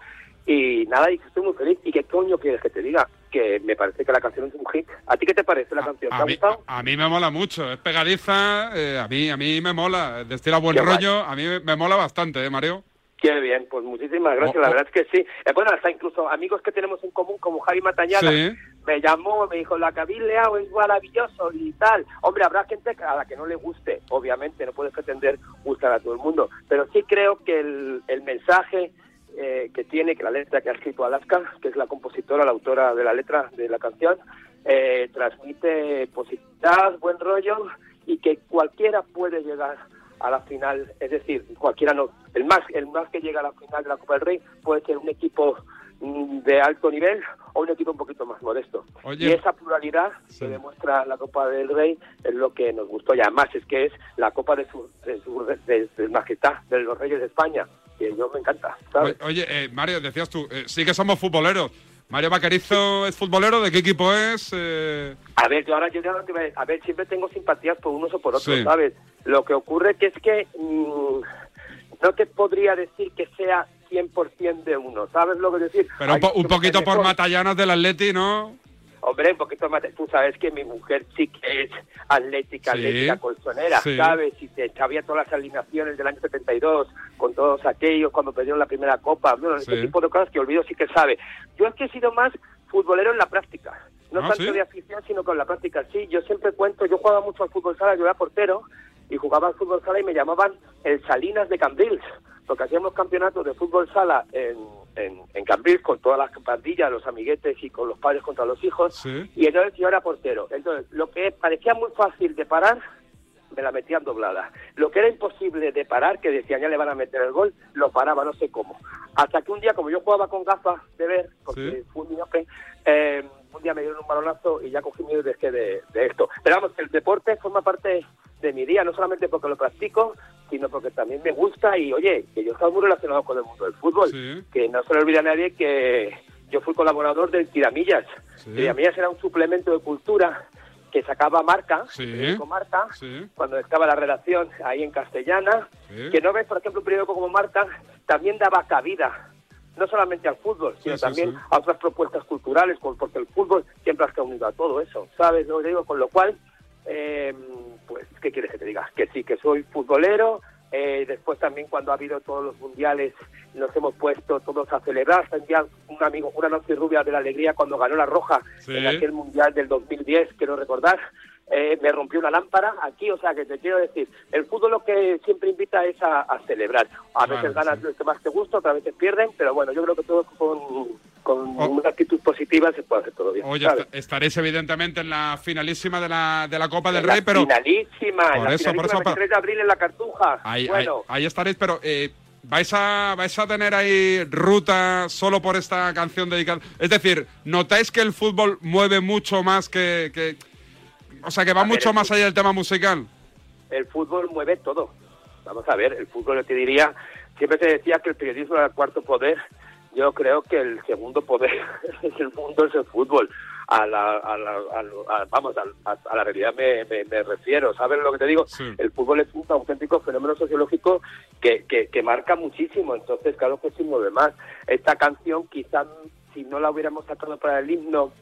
S36: Y nada, y estoy muy feliz. ¿Y qué coño quieres que te diga? Que me parece que la canción es un hit. ¿A ti qué te parece la canción? ¿Te ha
S9: A mí,
S36: gustado?
S9: a mí me mola mucho, es pegadiza, eh, a mí a mí me mola, destila buen
S36: Qué guay.
S9: rollo, a mí me, me mola bastante, ¿eh, Mario?
S36: Qué bien, pues muchísimas gracias, la verdad es que sí. Eh, bueno, hasta incluso amigos que tenemos en común, como Javi Matañana,
S9: Sí.
S36: me llamó, me dijo, la leado es maravilloso y tal. Hombre, habrá gente a la que no le guste, obviamente, no puedes pretender gustar a todo el mundo, pero sí creo que el, el mensaje eh, que tiene, que la letra que ha escrito Alaska, que es la compositora, la autora de la letra de la canción, eh, transmite positividad, buen rollo y que cualquiera puede llegar a la final, es decir, cualquiera no, el más, el más que llega a la final de la Copa del Rey puede ser un equipo mm, de alto nivel o un equipo un poquito más modesto.
S9: Oye.
S36: Y esa pluralidad
S9: Sí.
S36: que demuestra la Copa del Rey es lo que nos gustó y además es que es la Copa de su, de su de, de majestad, de los Reyes de España, que yo me encanta,
S9: Oye, eh, Mario, decías tú, eh, sí que somos futboleros. Mario Vaquerizo es futbolero, ¿de qué equipo es? Eh,
S36: A ver, yo ahora yo a- ver, siempre tengo simpatías por unos o por otros,
S9: Sí.
S36: ¿sabes? Lo que ocurre que es que mm, no te podría decir que sea 100% de uno, ¿sabes lo que decir?
S9: pero un, po-
S36: Hay
S9: un poquito por Matallanas del Atleti, ¿no?
S36: Hombre, un poquito más. Tú sabes que mi mujer sí que es atlética,
S9: Sí,
S36: atlética colchonera,
S9: sí.
S36: ¿sabes? Y se sabía todas las alineaciones del año 72, con todos aquellos cuando perdieron la primera copa, bueno,
S9: Sí.
S36: ese tipo de cosas que olvido sí que sabe. Yo es que he sido más futbolero en la práctica, no
S9: Ah,
S36: tanto de afición, sino con la práctica. Sí, yo siempre cuento, yo jugaba mucho al fútbol sala, yo era portero, y jugaba al fútbol sala y me llamaban el Salinas de Cambrils, porque hacíamos campeonatos de fútbol sala en, en, en Cambrils con todas las pandillas, los amiguetes y con los padres contra los hijos.
S9: Sí.
S36: Y entonces yo era portero. Entonces, lo que parecía muy fácil de parar, me la metían doblada. Lo que era imposible de parar, que decían ya le van a meter el gol, lo paraba, no sé cómo. Hasta que un día, como yo jugaba con gafas de ver, porque
S9: Sí.
S36: fue un miope, eh, un día me dieron un balonazo y ya cogí miedo dejé de, de esto. Pero vamos, el deporte forma parte de mi día, no solamente porque lo practico, sino porque también me gusta y, oye, que yo estaba muy relacionado con el mundo del fútbol.
S9: Sí.
S36: Que no se le olvide a nadie que yo fui colaborador del Tiramillas.
S9: Sí.
S36: Tiramillas era un suplemento de cultura que sacaba Marca,
S9: Sí.
S36: periódico Marca,
S9: Sí.
S36: cuando estaba la redacción ahí en castellana, que no ves, por ejemplo, un periódico como Marca, también daba cabida, no solamente al fútbol, sino
S9: sí,
S36: también
S9: sí.
S36: a otras propuestas culturales, porque el fútbol siempre ha unido a todo eso, ¿sabes? Lo digo, con lo cual, eh, pues, ¿qué quieres que te diga? Que sí, que soy futbolero, eh, después también cuando ha habido todos los mundiales nos hemos puesto todos a celebrar, también un amigo, una noche rubia de la alegría cuando ganó la Roja en aquel mundial del 2010, quiero recordar, eh, me rompió una lámpara aquí, o sea que te quiero decir, el fútbol lo que siempre invita es a, a celebrar. A
S9: Claro,
S36: veces ganas
S9: sí.
S36: lo que más te gusta, otras veces pierden, pero bueno, yo creo que todo con, con una actitud positiva se puede hacer todo bien.
S9: Oye, estaréis evidentemente en la finalísima de la, de la Copa del
S36: En la
S9: Rey, pero
S36: Finalísima, en
S9: Por
S36: la
S9: eso, por
S36: finalísima,
S9: eso,
S36: 23 de abril en la Cartuja.
S9: ahí, ahí-
S36: bueno,
S9: ahí estaréis, pero eh, ¿vais, a, ¿vais a tener ahí ruta solo por esta canción dedicada? Es decir, ¿notáis que el fútbol mueve mucho más que... que- o sea, que va
S36: ver,
S9: mucho más allá del tema musical?
S36: el fútbol mueve todo. Vamos a ver, el fútbol yo te diría, siempre se decía que el periodismo era el cuarto poder. Yo creo que el segundo poder *laughs* en el mundo es el fútbol. A la, a la, a vamos, a, la realidad me, me- me refiero. ¿Sabes lo que te digo?
S9: Sí.
S36: El fútbol es un auténtico fenómeno sociológico que, que, que marca muchísimo. Entonces, claro que sí mueve más. Esta canción, quizás, si no la hubiéramos sacado para el himno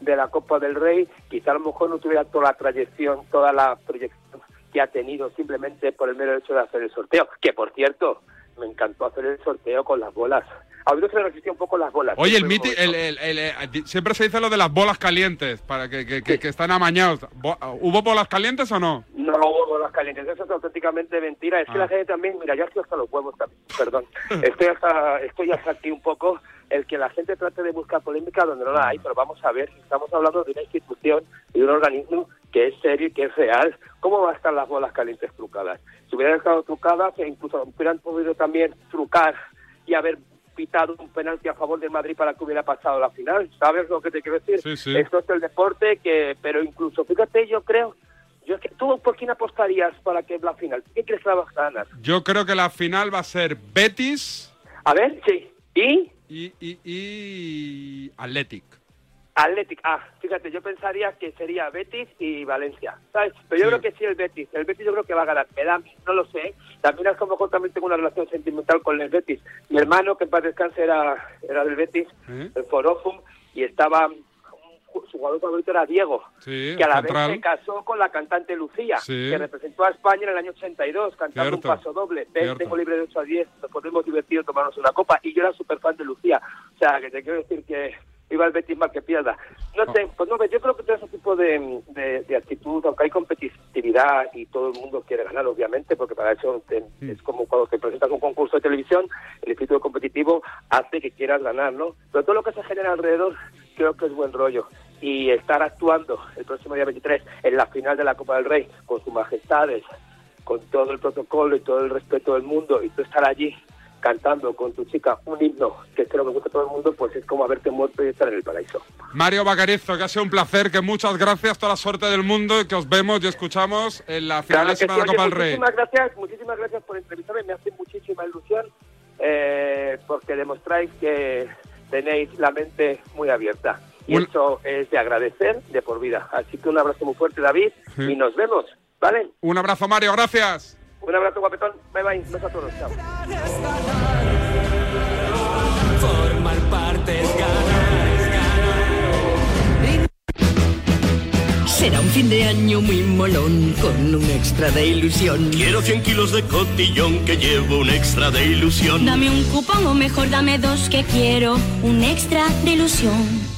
S36: de la Copa del Rey, quizá a lo mejor no tuviera toda la trayección, toda la proyección que ha tenido simplemente por el mero hecho de hacer el sorteo. Que por cierto, me encantó hacer el sorteo con las bolas. A mí se resistía un poco las bolas.
S9: Oye, el miti, el, el- el- eh, siempre se dice lo de las bolas calientes, para que, que- que- que están amañados. Bo- ¿Hubo bolas calientes o no?
S36: No hubo bolas calientes, eso es auténticamente mentira. Es que
S9: Ah.
S36: la gente también, mira, ya estoy hasta los huevos también, *laughs* perdón. Estoy hasta, estoy hasta aquí un poco el que la gente trate de buscar polémica donde no la hay, pero vamos a ver, estamos hablando de una institución y de un organismo que es serio y que es real. ¿Cómo van a estar las bolas calientes trucadas? Si hubieran estado trucadas, e incluso hubieran podido también trucar y haber pitado un penalti a favor del Madrid para que hubiera pasado la final. ¿Sabes lo que te quiero decir?
S9: Sí, sí.
S36: Esto es el deporte que, pero incluso, fíjate, yo creo, yo es que tú por quién apostarías para que la final, ¿qué crees que la vas a ganar?
S9: Yo creo que la final va a ser Betis
S36: A ver, sí. ¿Y?
S9: y, y, y Athletic.
S36: Athletic, ah, fíjate, yo pensaría que sería Betis y Valencia, ¿sabes? Pero yo creo que sí el Betis, el Betis yo creo que va a ganar, me da, no lo sé, también es como yo también tengo una relación sentimental con el Betis. Mi hermano, que en paz descanse, era, era del Betis, el Forofum, y estaba, su jugador favorito era Diego,
S2: Sí,
S36: que a la
S2: central.
S36: vez se casó con la cantante Lucía,
S2: Sí.
S36: que representó a España en el año 82, cantando
S2: Cierto,
S36: un paso doble. Ven, tengo libre de 8 a 10, nos podemos divertir tomarnos una copa. Y yo era súper fan de Lucía. O sea, que te quiero decir que iba el Betis mal que pierda. No sé, pues no, yo creo que todo ese tipo de, de, de actitud, aunque hay competitividad y todo el mundo quiere ganar, obviamente, porque para eso te- es como cuando te presentas un concurso de televisión, el espíritu competitivo hace que quieras ganar, ¿no? Pero todo lo que se genera alrededor creo que es buen rollo. Y estar actuando el próximo día 23 en la final de la Copa del Rey con sus majestades, con todo el protocolo y todo el respeto del mundo, y tú estar allí cantando con tu chica un himno que creo que gusta a todo el mundo, pues es como haberte muerto y estar en el paraíso.
S2: Mario Bacarizo, que ha sido un placer, que muchas gracias, toda la suerte del mundo y que os vemos y escuchamos en la
S36: Claro que sí.
S2: de la Copa del Rey.
S36: muchísimas gracias, muchísimas gracias por entrevistarme, me hace muchísima ilusión eh, porque demostráis que tenéis la mente muy abierta. Y
S2: Un-
S36: eso es de agradecer de por vida. Así que un abrazo muy fuerte, David,
S2: Sí.
S36: y nos vemos, ¿vale?
S2: Un abrazo, Mario, gracias.
S36: Un abrazo, guapetón. Bye bye. Besos a todos. Chao.
S35: Formar parte es ganar.
S37: Será un fin de año muy molón con un extra de ilusión.
S38: Quiero 100 kilos de cotillón que llevo un extra de ilusión.
S39: Dame un cupón o mejor dame dos que quiero un extra de ilusión.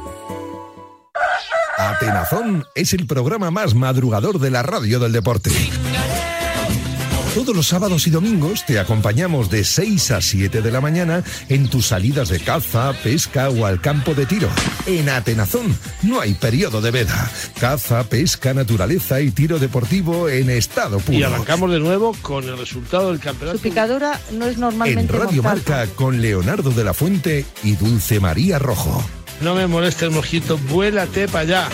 S1: Atenazón es el programa más madrugador de la radio del deporte. Todos los sábados y domingos te acompañamos de 6 a 7 de la mañana en tus salidas de caza, pesca o al campo de tiro. En Atenazón no hay periodo de veda. Caza, pesca, naturaleza y tiro deportivo en estado puro.
S40: Y arrancamos de nuevo con el resultado del
S41: Su
S40: campeonato.
S41: picadura no es
S1: En
S41: normalmente
S1: Radio
S41: mortal.
S1: Marca con Leonardo de la Fuente y Dulce María Rojo.
S40: No me moleste el mojito, vuélate para allá.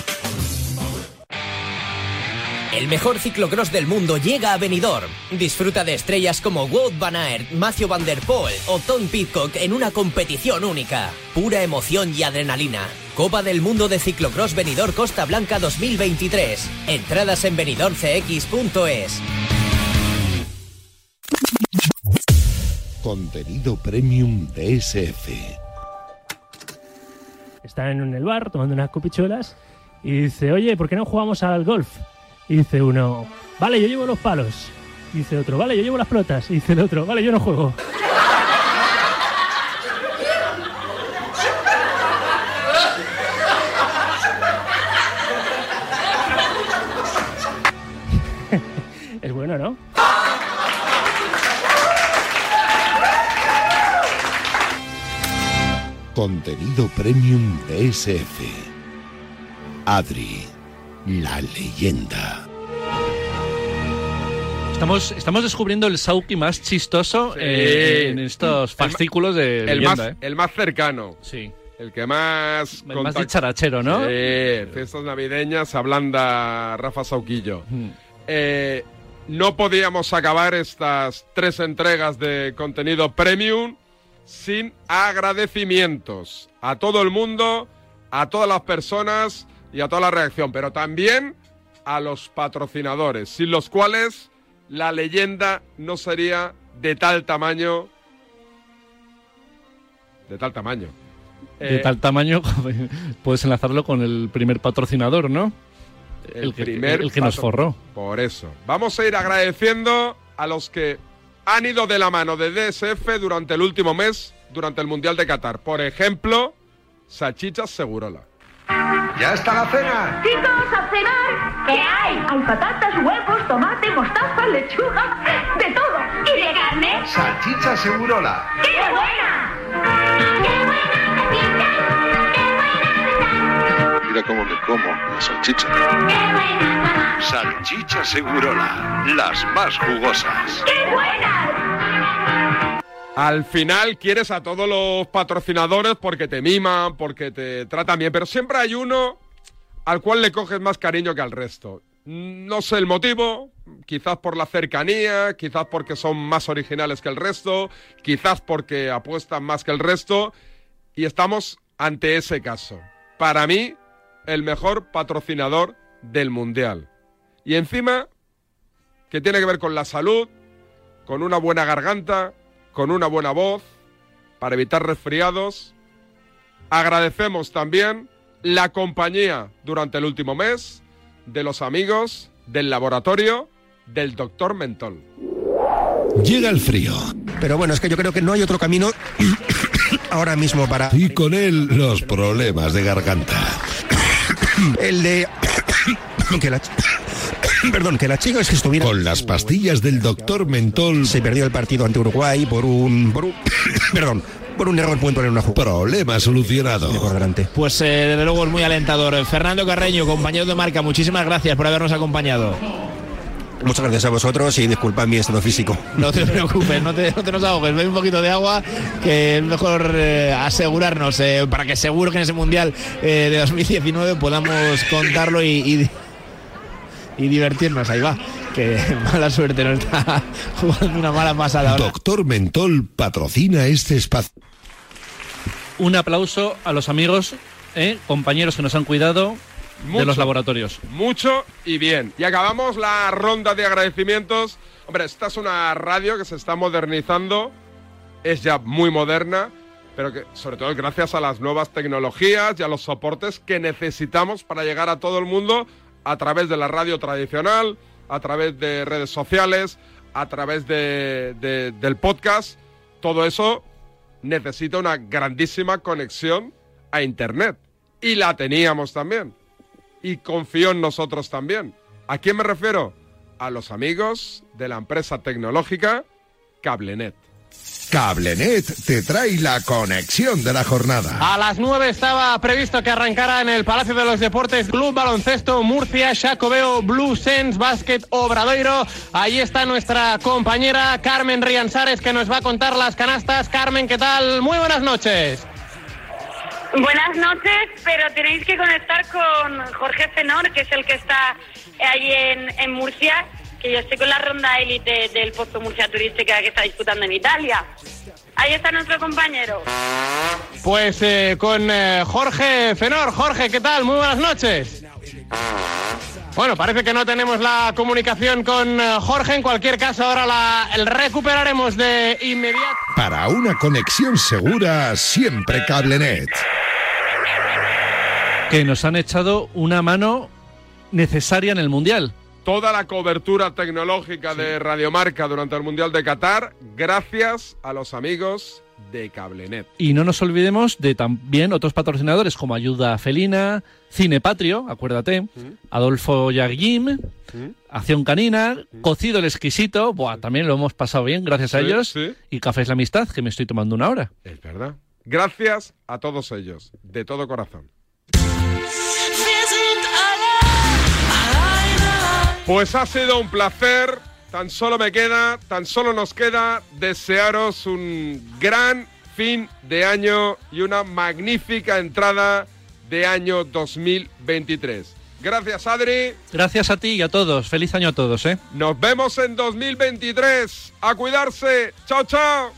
S42: El mejor ciclocross del mundo llega a Benidorm. Disfruta de estrellas como Wout van Aert, Matthew van der Poel o Tom Pitcock en una competición única. Pura emoción y adrenalina. Copa del Mundo de Ciclocross Benidorm Costa Blanca 2023. Entradas en benidormcx.es.
S1: Contenido premium DSF.
S41: Están en el bar tomando unas copichuelas y dice, oye, ¿por qué no jugamos al golf? Y dice uno, vale, yo llevo los palos. Y dice otro, vale, yo llevo las pelotas. Y dice el otro, vale, yo no juego. *laughs* es bueno, ¿no?
S1: Contenido premium DSF. Adri, la leyenda.
S3: Estamos, estamos descubriendo el Sauki más chistoso
S2: Sí.
S3: eh, en estos fascículos de
S2: El
S3: leyenda,
S2: más,
S3: ¿eh?
S2: el más cercano.
S3: Sí.
S2: El que más...
S3: El más dicharachero, ¿no?
S2: Sí, fiestas navideñas, ablanda Rafa Sauquillo.
S3: Mm.
S2: Eh, no podíamos acabar estas tres entregas de contenido premium sin agradecimientos a todo el mundo, a todas las personas y a toda la reacción, pero también a los patrocinadores, sin los cuales la leyenda no sería de tal tamaño. De tal tamaño.
S3: De
S2: Eh,
S3: tal tamaño, *laughs* puedes enlazarlo con el primer patrocinador, ¿no? El, que,
S2: primer
S3: el que nos forró.
S2: Por eso. Vamos a ir agradeciendo a los que han ido de la mano de DSF durante el último mes, durante el Mundial de Qatar. Por ejemplo, salchichas Segurola.
S1: ¿Ya está la cena?
S43: Chicos, a cenar. ¿Qué hay? Hay patatas, huevos, tomate, mostaza, lechuga, de todo. ¿Y de carne?
S1: Salchicha Segurola.
S43: ¡Qué buena!
S1: Mira cómo me como la salchicha. Salchicha Segurola, las más jugosas.
S43: ¡Qué buena!
S2: Al final quieres a todos los patrocinadores porque te miman, porque te tratan bien, pero siempre hay uno al cual le coges más cariño que al resto. No sé el motivo, quizás por la cercanía, quizás porque son más originales que el resto, quizás porque apuestan más que el resto, y estamos ante ese caso. Para mí, el mejor patrocinador del Mundial. Y encima, que tiene que ver con la salud, con una buena garganta, con una buena voz, para evitar resfriados. Agradecemos también la compañía durante el último mes de los amigos del laboratorio del doctor Mentol.
S44: Llega el frío.
S45: Pero bueno, es que yo creo que no hay otro camino *coughs* ahora mismo para...
S44: Y con él los problemas de garganta.
S45: El de... que la... *coughs* Perdón, que la chica es que estuviera...
S44: Con las pastillas del doctor Mentol.
S45: Se perdió el partido ante Uruguay por un... Por un... *coughs* Perdón, por un error pueden poner una jugada.
S44: Problema solucionado.
S45: Por delante.
S46: Pues eh, desde luego es muy alentador. Fernando Carreño, compañero de marca, muchísimas gracias por habernos acompañado.
S45: Muchas gracias a vosotros y disculpad mi estado físico. *laughs*
S46: No te preocupes, no te, no te nos ahogues, bebe un poquito de agua, que es mejor eh, asegurarnos, eh, para que seguro que en ese Mundial eh, de 2019 podamos contarlo y, y, y divertirnos. Ahí va, que *laughs* mala suerte, no está *laughs* jugando una mala pasada ahora.
S44: Doctor Mentol patrocina este espacio.
S3: Un aplauso a los amigos, eh, compañeros que nos han cuidado de
S2: Mucho.
S3: los laboratorios.
S2: Mucho y bien. Y acabamos la ronda de agradecimientos. Hombre, esta es una radio que se está modernizando, es ya muy moderna, pero que sobre todo gracias a las nuevas tecnologías y a los soportes que necesitamos para llegar a todo el mundo a través de la radio tradicional, a través de redes sociales, a través de- de- del podcast. Todo eso necesita una grandísima conexión a Internet. Y la teníamos también y confío en nosotros también. ¿A quién me refiero? A los amigos de la empresa tecnológica Cablenet.
S1: Cablenet te trae la conexión de la jornada.
S47: A las 9 estaba previsto que arrancara en el Palacio de los Deportes Club Baloncesto Murcia, Xacobeo, Blue Sense, Basket Obradoiro. Ahí está nuestra compañera Carmen Rianzares que nos va a contar las canastas. Carmen, ¿qué tal? Muy buenas noches.
S48: Buenas noches, pero tenéis que conectar con Jorge Fenor, que es el que está ahí en, Murcia, que yo estoy con la ronda élite del Pozo Murcia Turística que está disputando en Italia. Ahí está nuestro compañero.
S47: Pues eh, con eh, Jorge Fenor. Jorge, ¿qué tal? Muy buenas noches. Bueno, parece que no tenemos la comunicación con eh, Jorge. En cualquier caso, ahora la el recuperaremos de inmediato.
S1: Para una conexión segura, siempre Cablenet.
S3: Que nos han echado una mano necesaria en el Mundial.
S2: Toda la cobertura tecnológica de Radiomarca durante el Mundial de Qatar, gracias a los amigos de Cablenet.
S3: Y no nos olvidemos de también otros patrocinadores como Ayuda Felina, Cine Patrio, acuérdate, Adolfo Yaguim, Acción Canina, Cocido el Exquisito, buah, también lo hemos pasado bien gracias a
S2: Sí,
S3: ellos,
S2: sí.
S3: y Cafés La Amistad, que me estoy tomando una hora.
S2: Es verdad. Gracias a todos ellos, de todo corazón. Pues ha sido un placer. Tan solo me queda, tan solo nos queda desearos un gran fin de año y una magnífica entrada de año 2023. Gracias, Adri.
S3: Gracias a ti y a todos. Feliz año a todos, ¿eh?
S2: Nos vemos en 2023. A cuidarse. Chao, chao.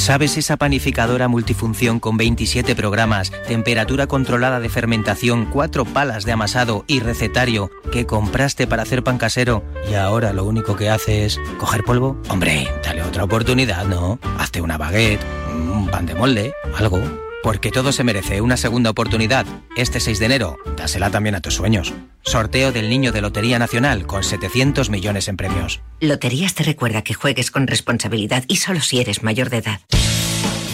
S49: ¿Sabes esa panificadora multifunción con 27 programas, temperatura controlada de fermentación, cuatro palas de amasado y recetario que compraste para hacer pan casero y ahora lo único que hace es coger polvo? Hombre, dale otra oportunidad, ¿no? Hazte una baguette, un pan de molde, algo. Porque todo se merece una segunda oportunidad. Este 6 de enero, dásela también a tus sueños. Sorteo del Niño de Lotería Nacional con 700 millones en premios.
S50: Loterías te recuerda que juegues con responsabilidad y solo si eres mayor de edad.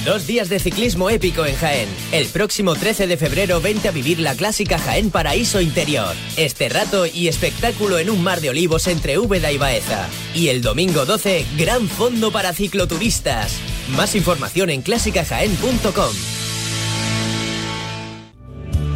S42: Dos días de ciclismo épico en Jaén. El próximo 13 de febrero vente a vivir la clásica Jaén Paraíso Interior. Este rato y espectáculo en un mar de olivos entre Úbeda y Baeza. Y el domingo 12, gran fondo para cicloturistas. Más información en clásicajaén.com.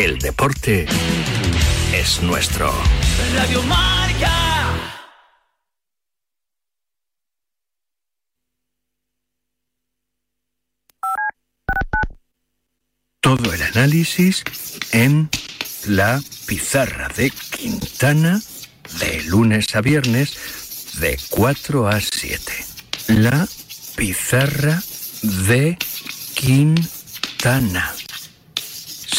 S22: El deporte es nuestro.
S35: Radio Marca.
S22: Todo el análisis en la pizarra de Quintana de lunes a viernes de 4 a 7. La pizarra de Quintana.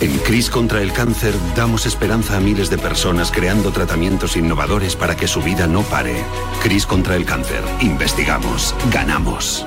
S51: En CRIS contra el cáncer damos esperanza a miles de personas creando tratamientos innovadores para que su vida no pare. CRIS contra el cáncer. Investigamos. Ganamos.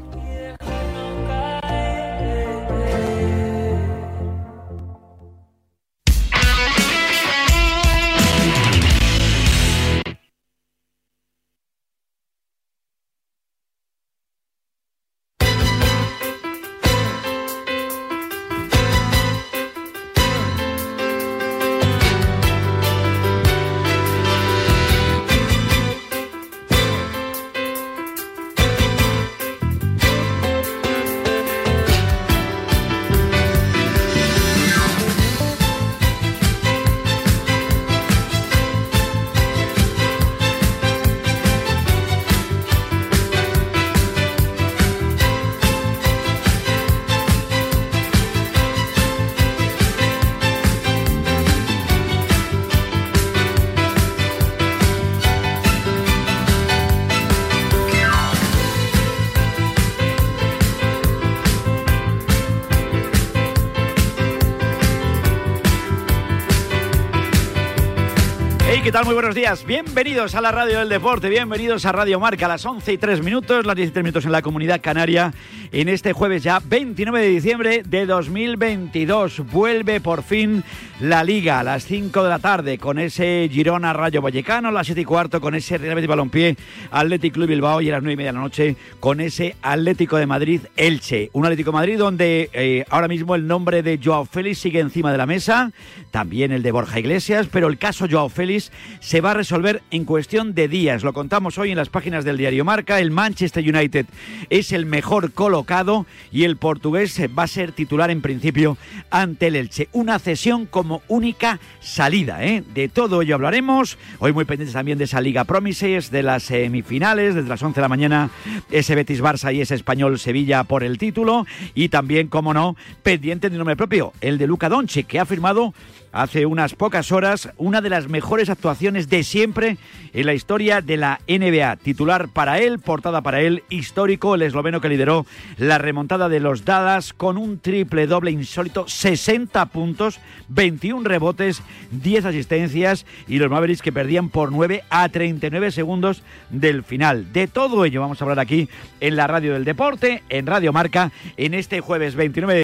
S52: Tal? Muy buenos días. Bienvenidos a la Radio del Deporte, bienvenidos a Radio Marca a las 11 y 3 minutos, las 17 minutos en la Comunidad Canaria, en este jueves ya 29 de diciembre de 2022. Vuelve por fin la Liga a las 5 de la tarde con ese Girona Rayo Vallecano, a las 7 y cuarto con ese Real Betis Balompié Atlético Club Bilbao y a las 9 y media de la noche con ese Atlético de Madrid Elche. Un Atlético de Madrid donde eh, ahora mismo el nombre de Joao Félix sigue encima de la mesa, también el de Borja Iglesias, pero el caso Joao Félix se va a resolver en cuestión de días. Lo contamos hoy en las páginas del diario Marca. El Manchester United es el mejor colocado y el portugués va a ser titular en principio ante el Elche. Una cesión como única salida. ¿eh? De todo ello hablaremos. Hoy muy pendientes también de esa Liga Promises, de las semifinales, desde las 11 de la mañana, ese Betis Barça y ese Español Sevilla por el título. Y también, como no, pendiente de nombre propio, el de Luca Doncic, que ha firmado hace unas pocas horas una de las mejores actuaciones de siempre en la historia de la NBA. Titular para él, portada para él, histórico, el esloveno que lideró la remontada de los Dallas con un triple doble insólito, 60 puntos, 21 rebotes, 10 asistencias y los Mavericks que perdían por 9 a 39 segundos del final. De todo ello vamos a hablar aquí en la radio del deporte, en Radio Marca, en este jueves 29 de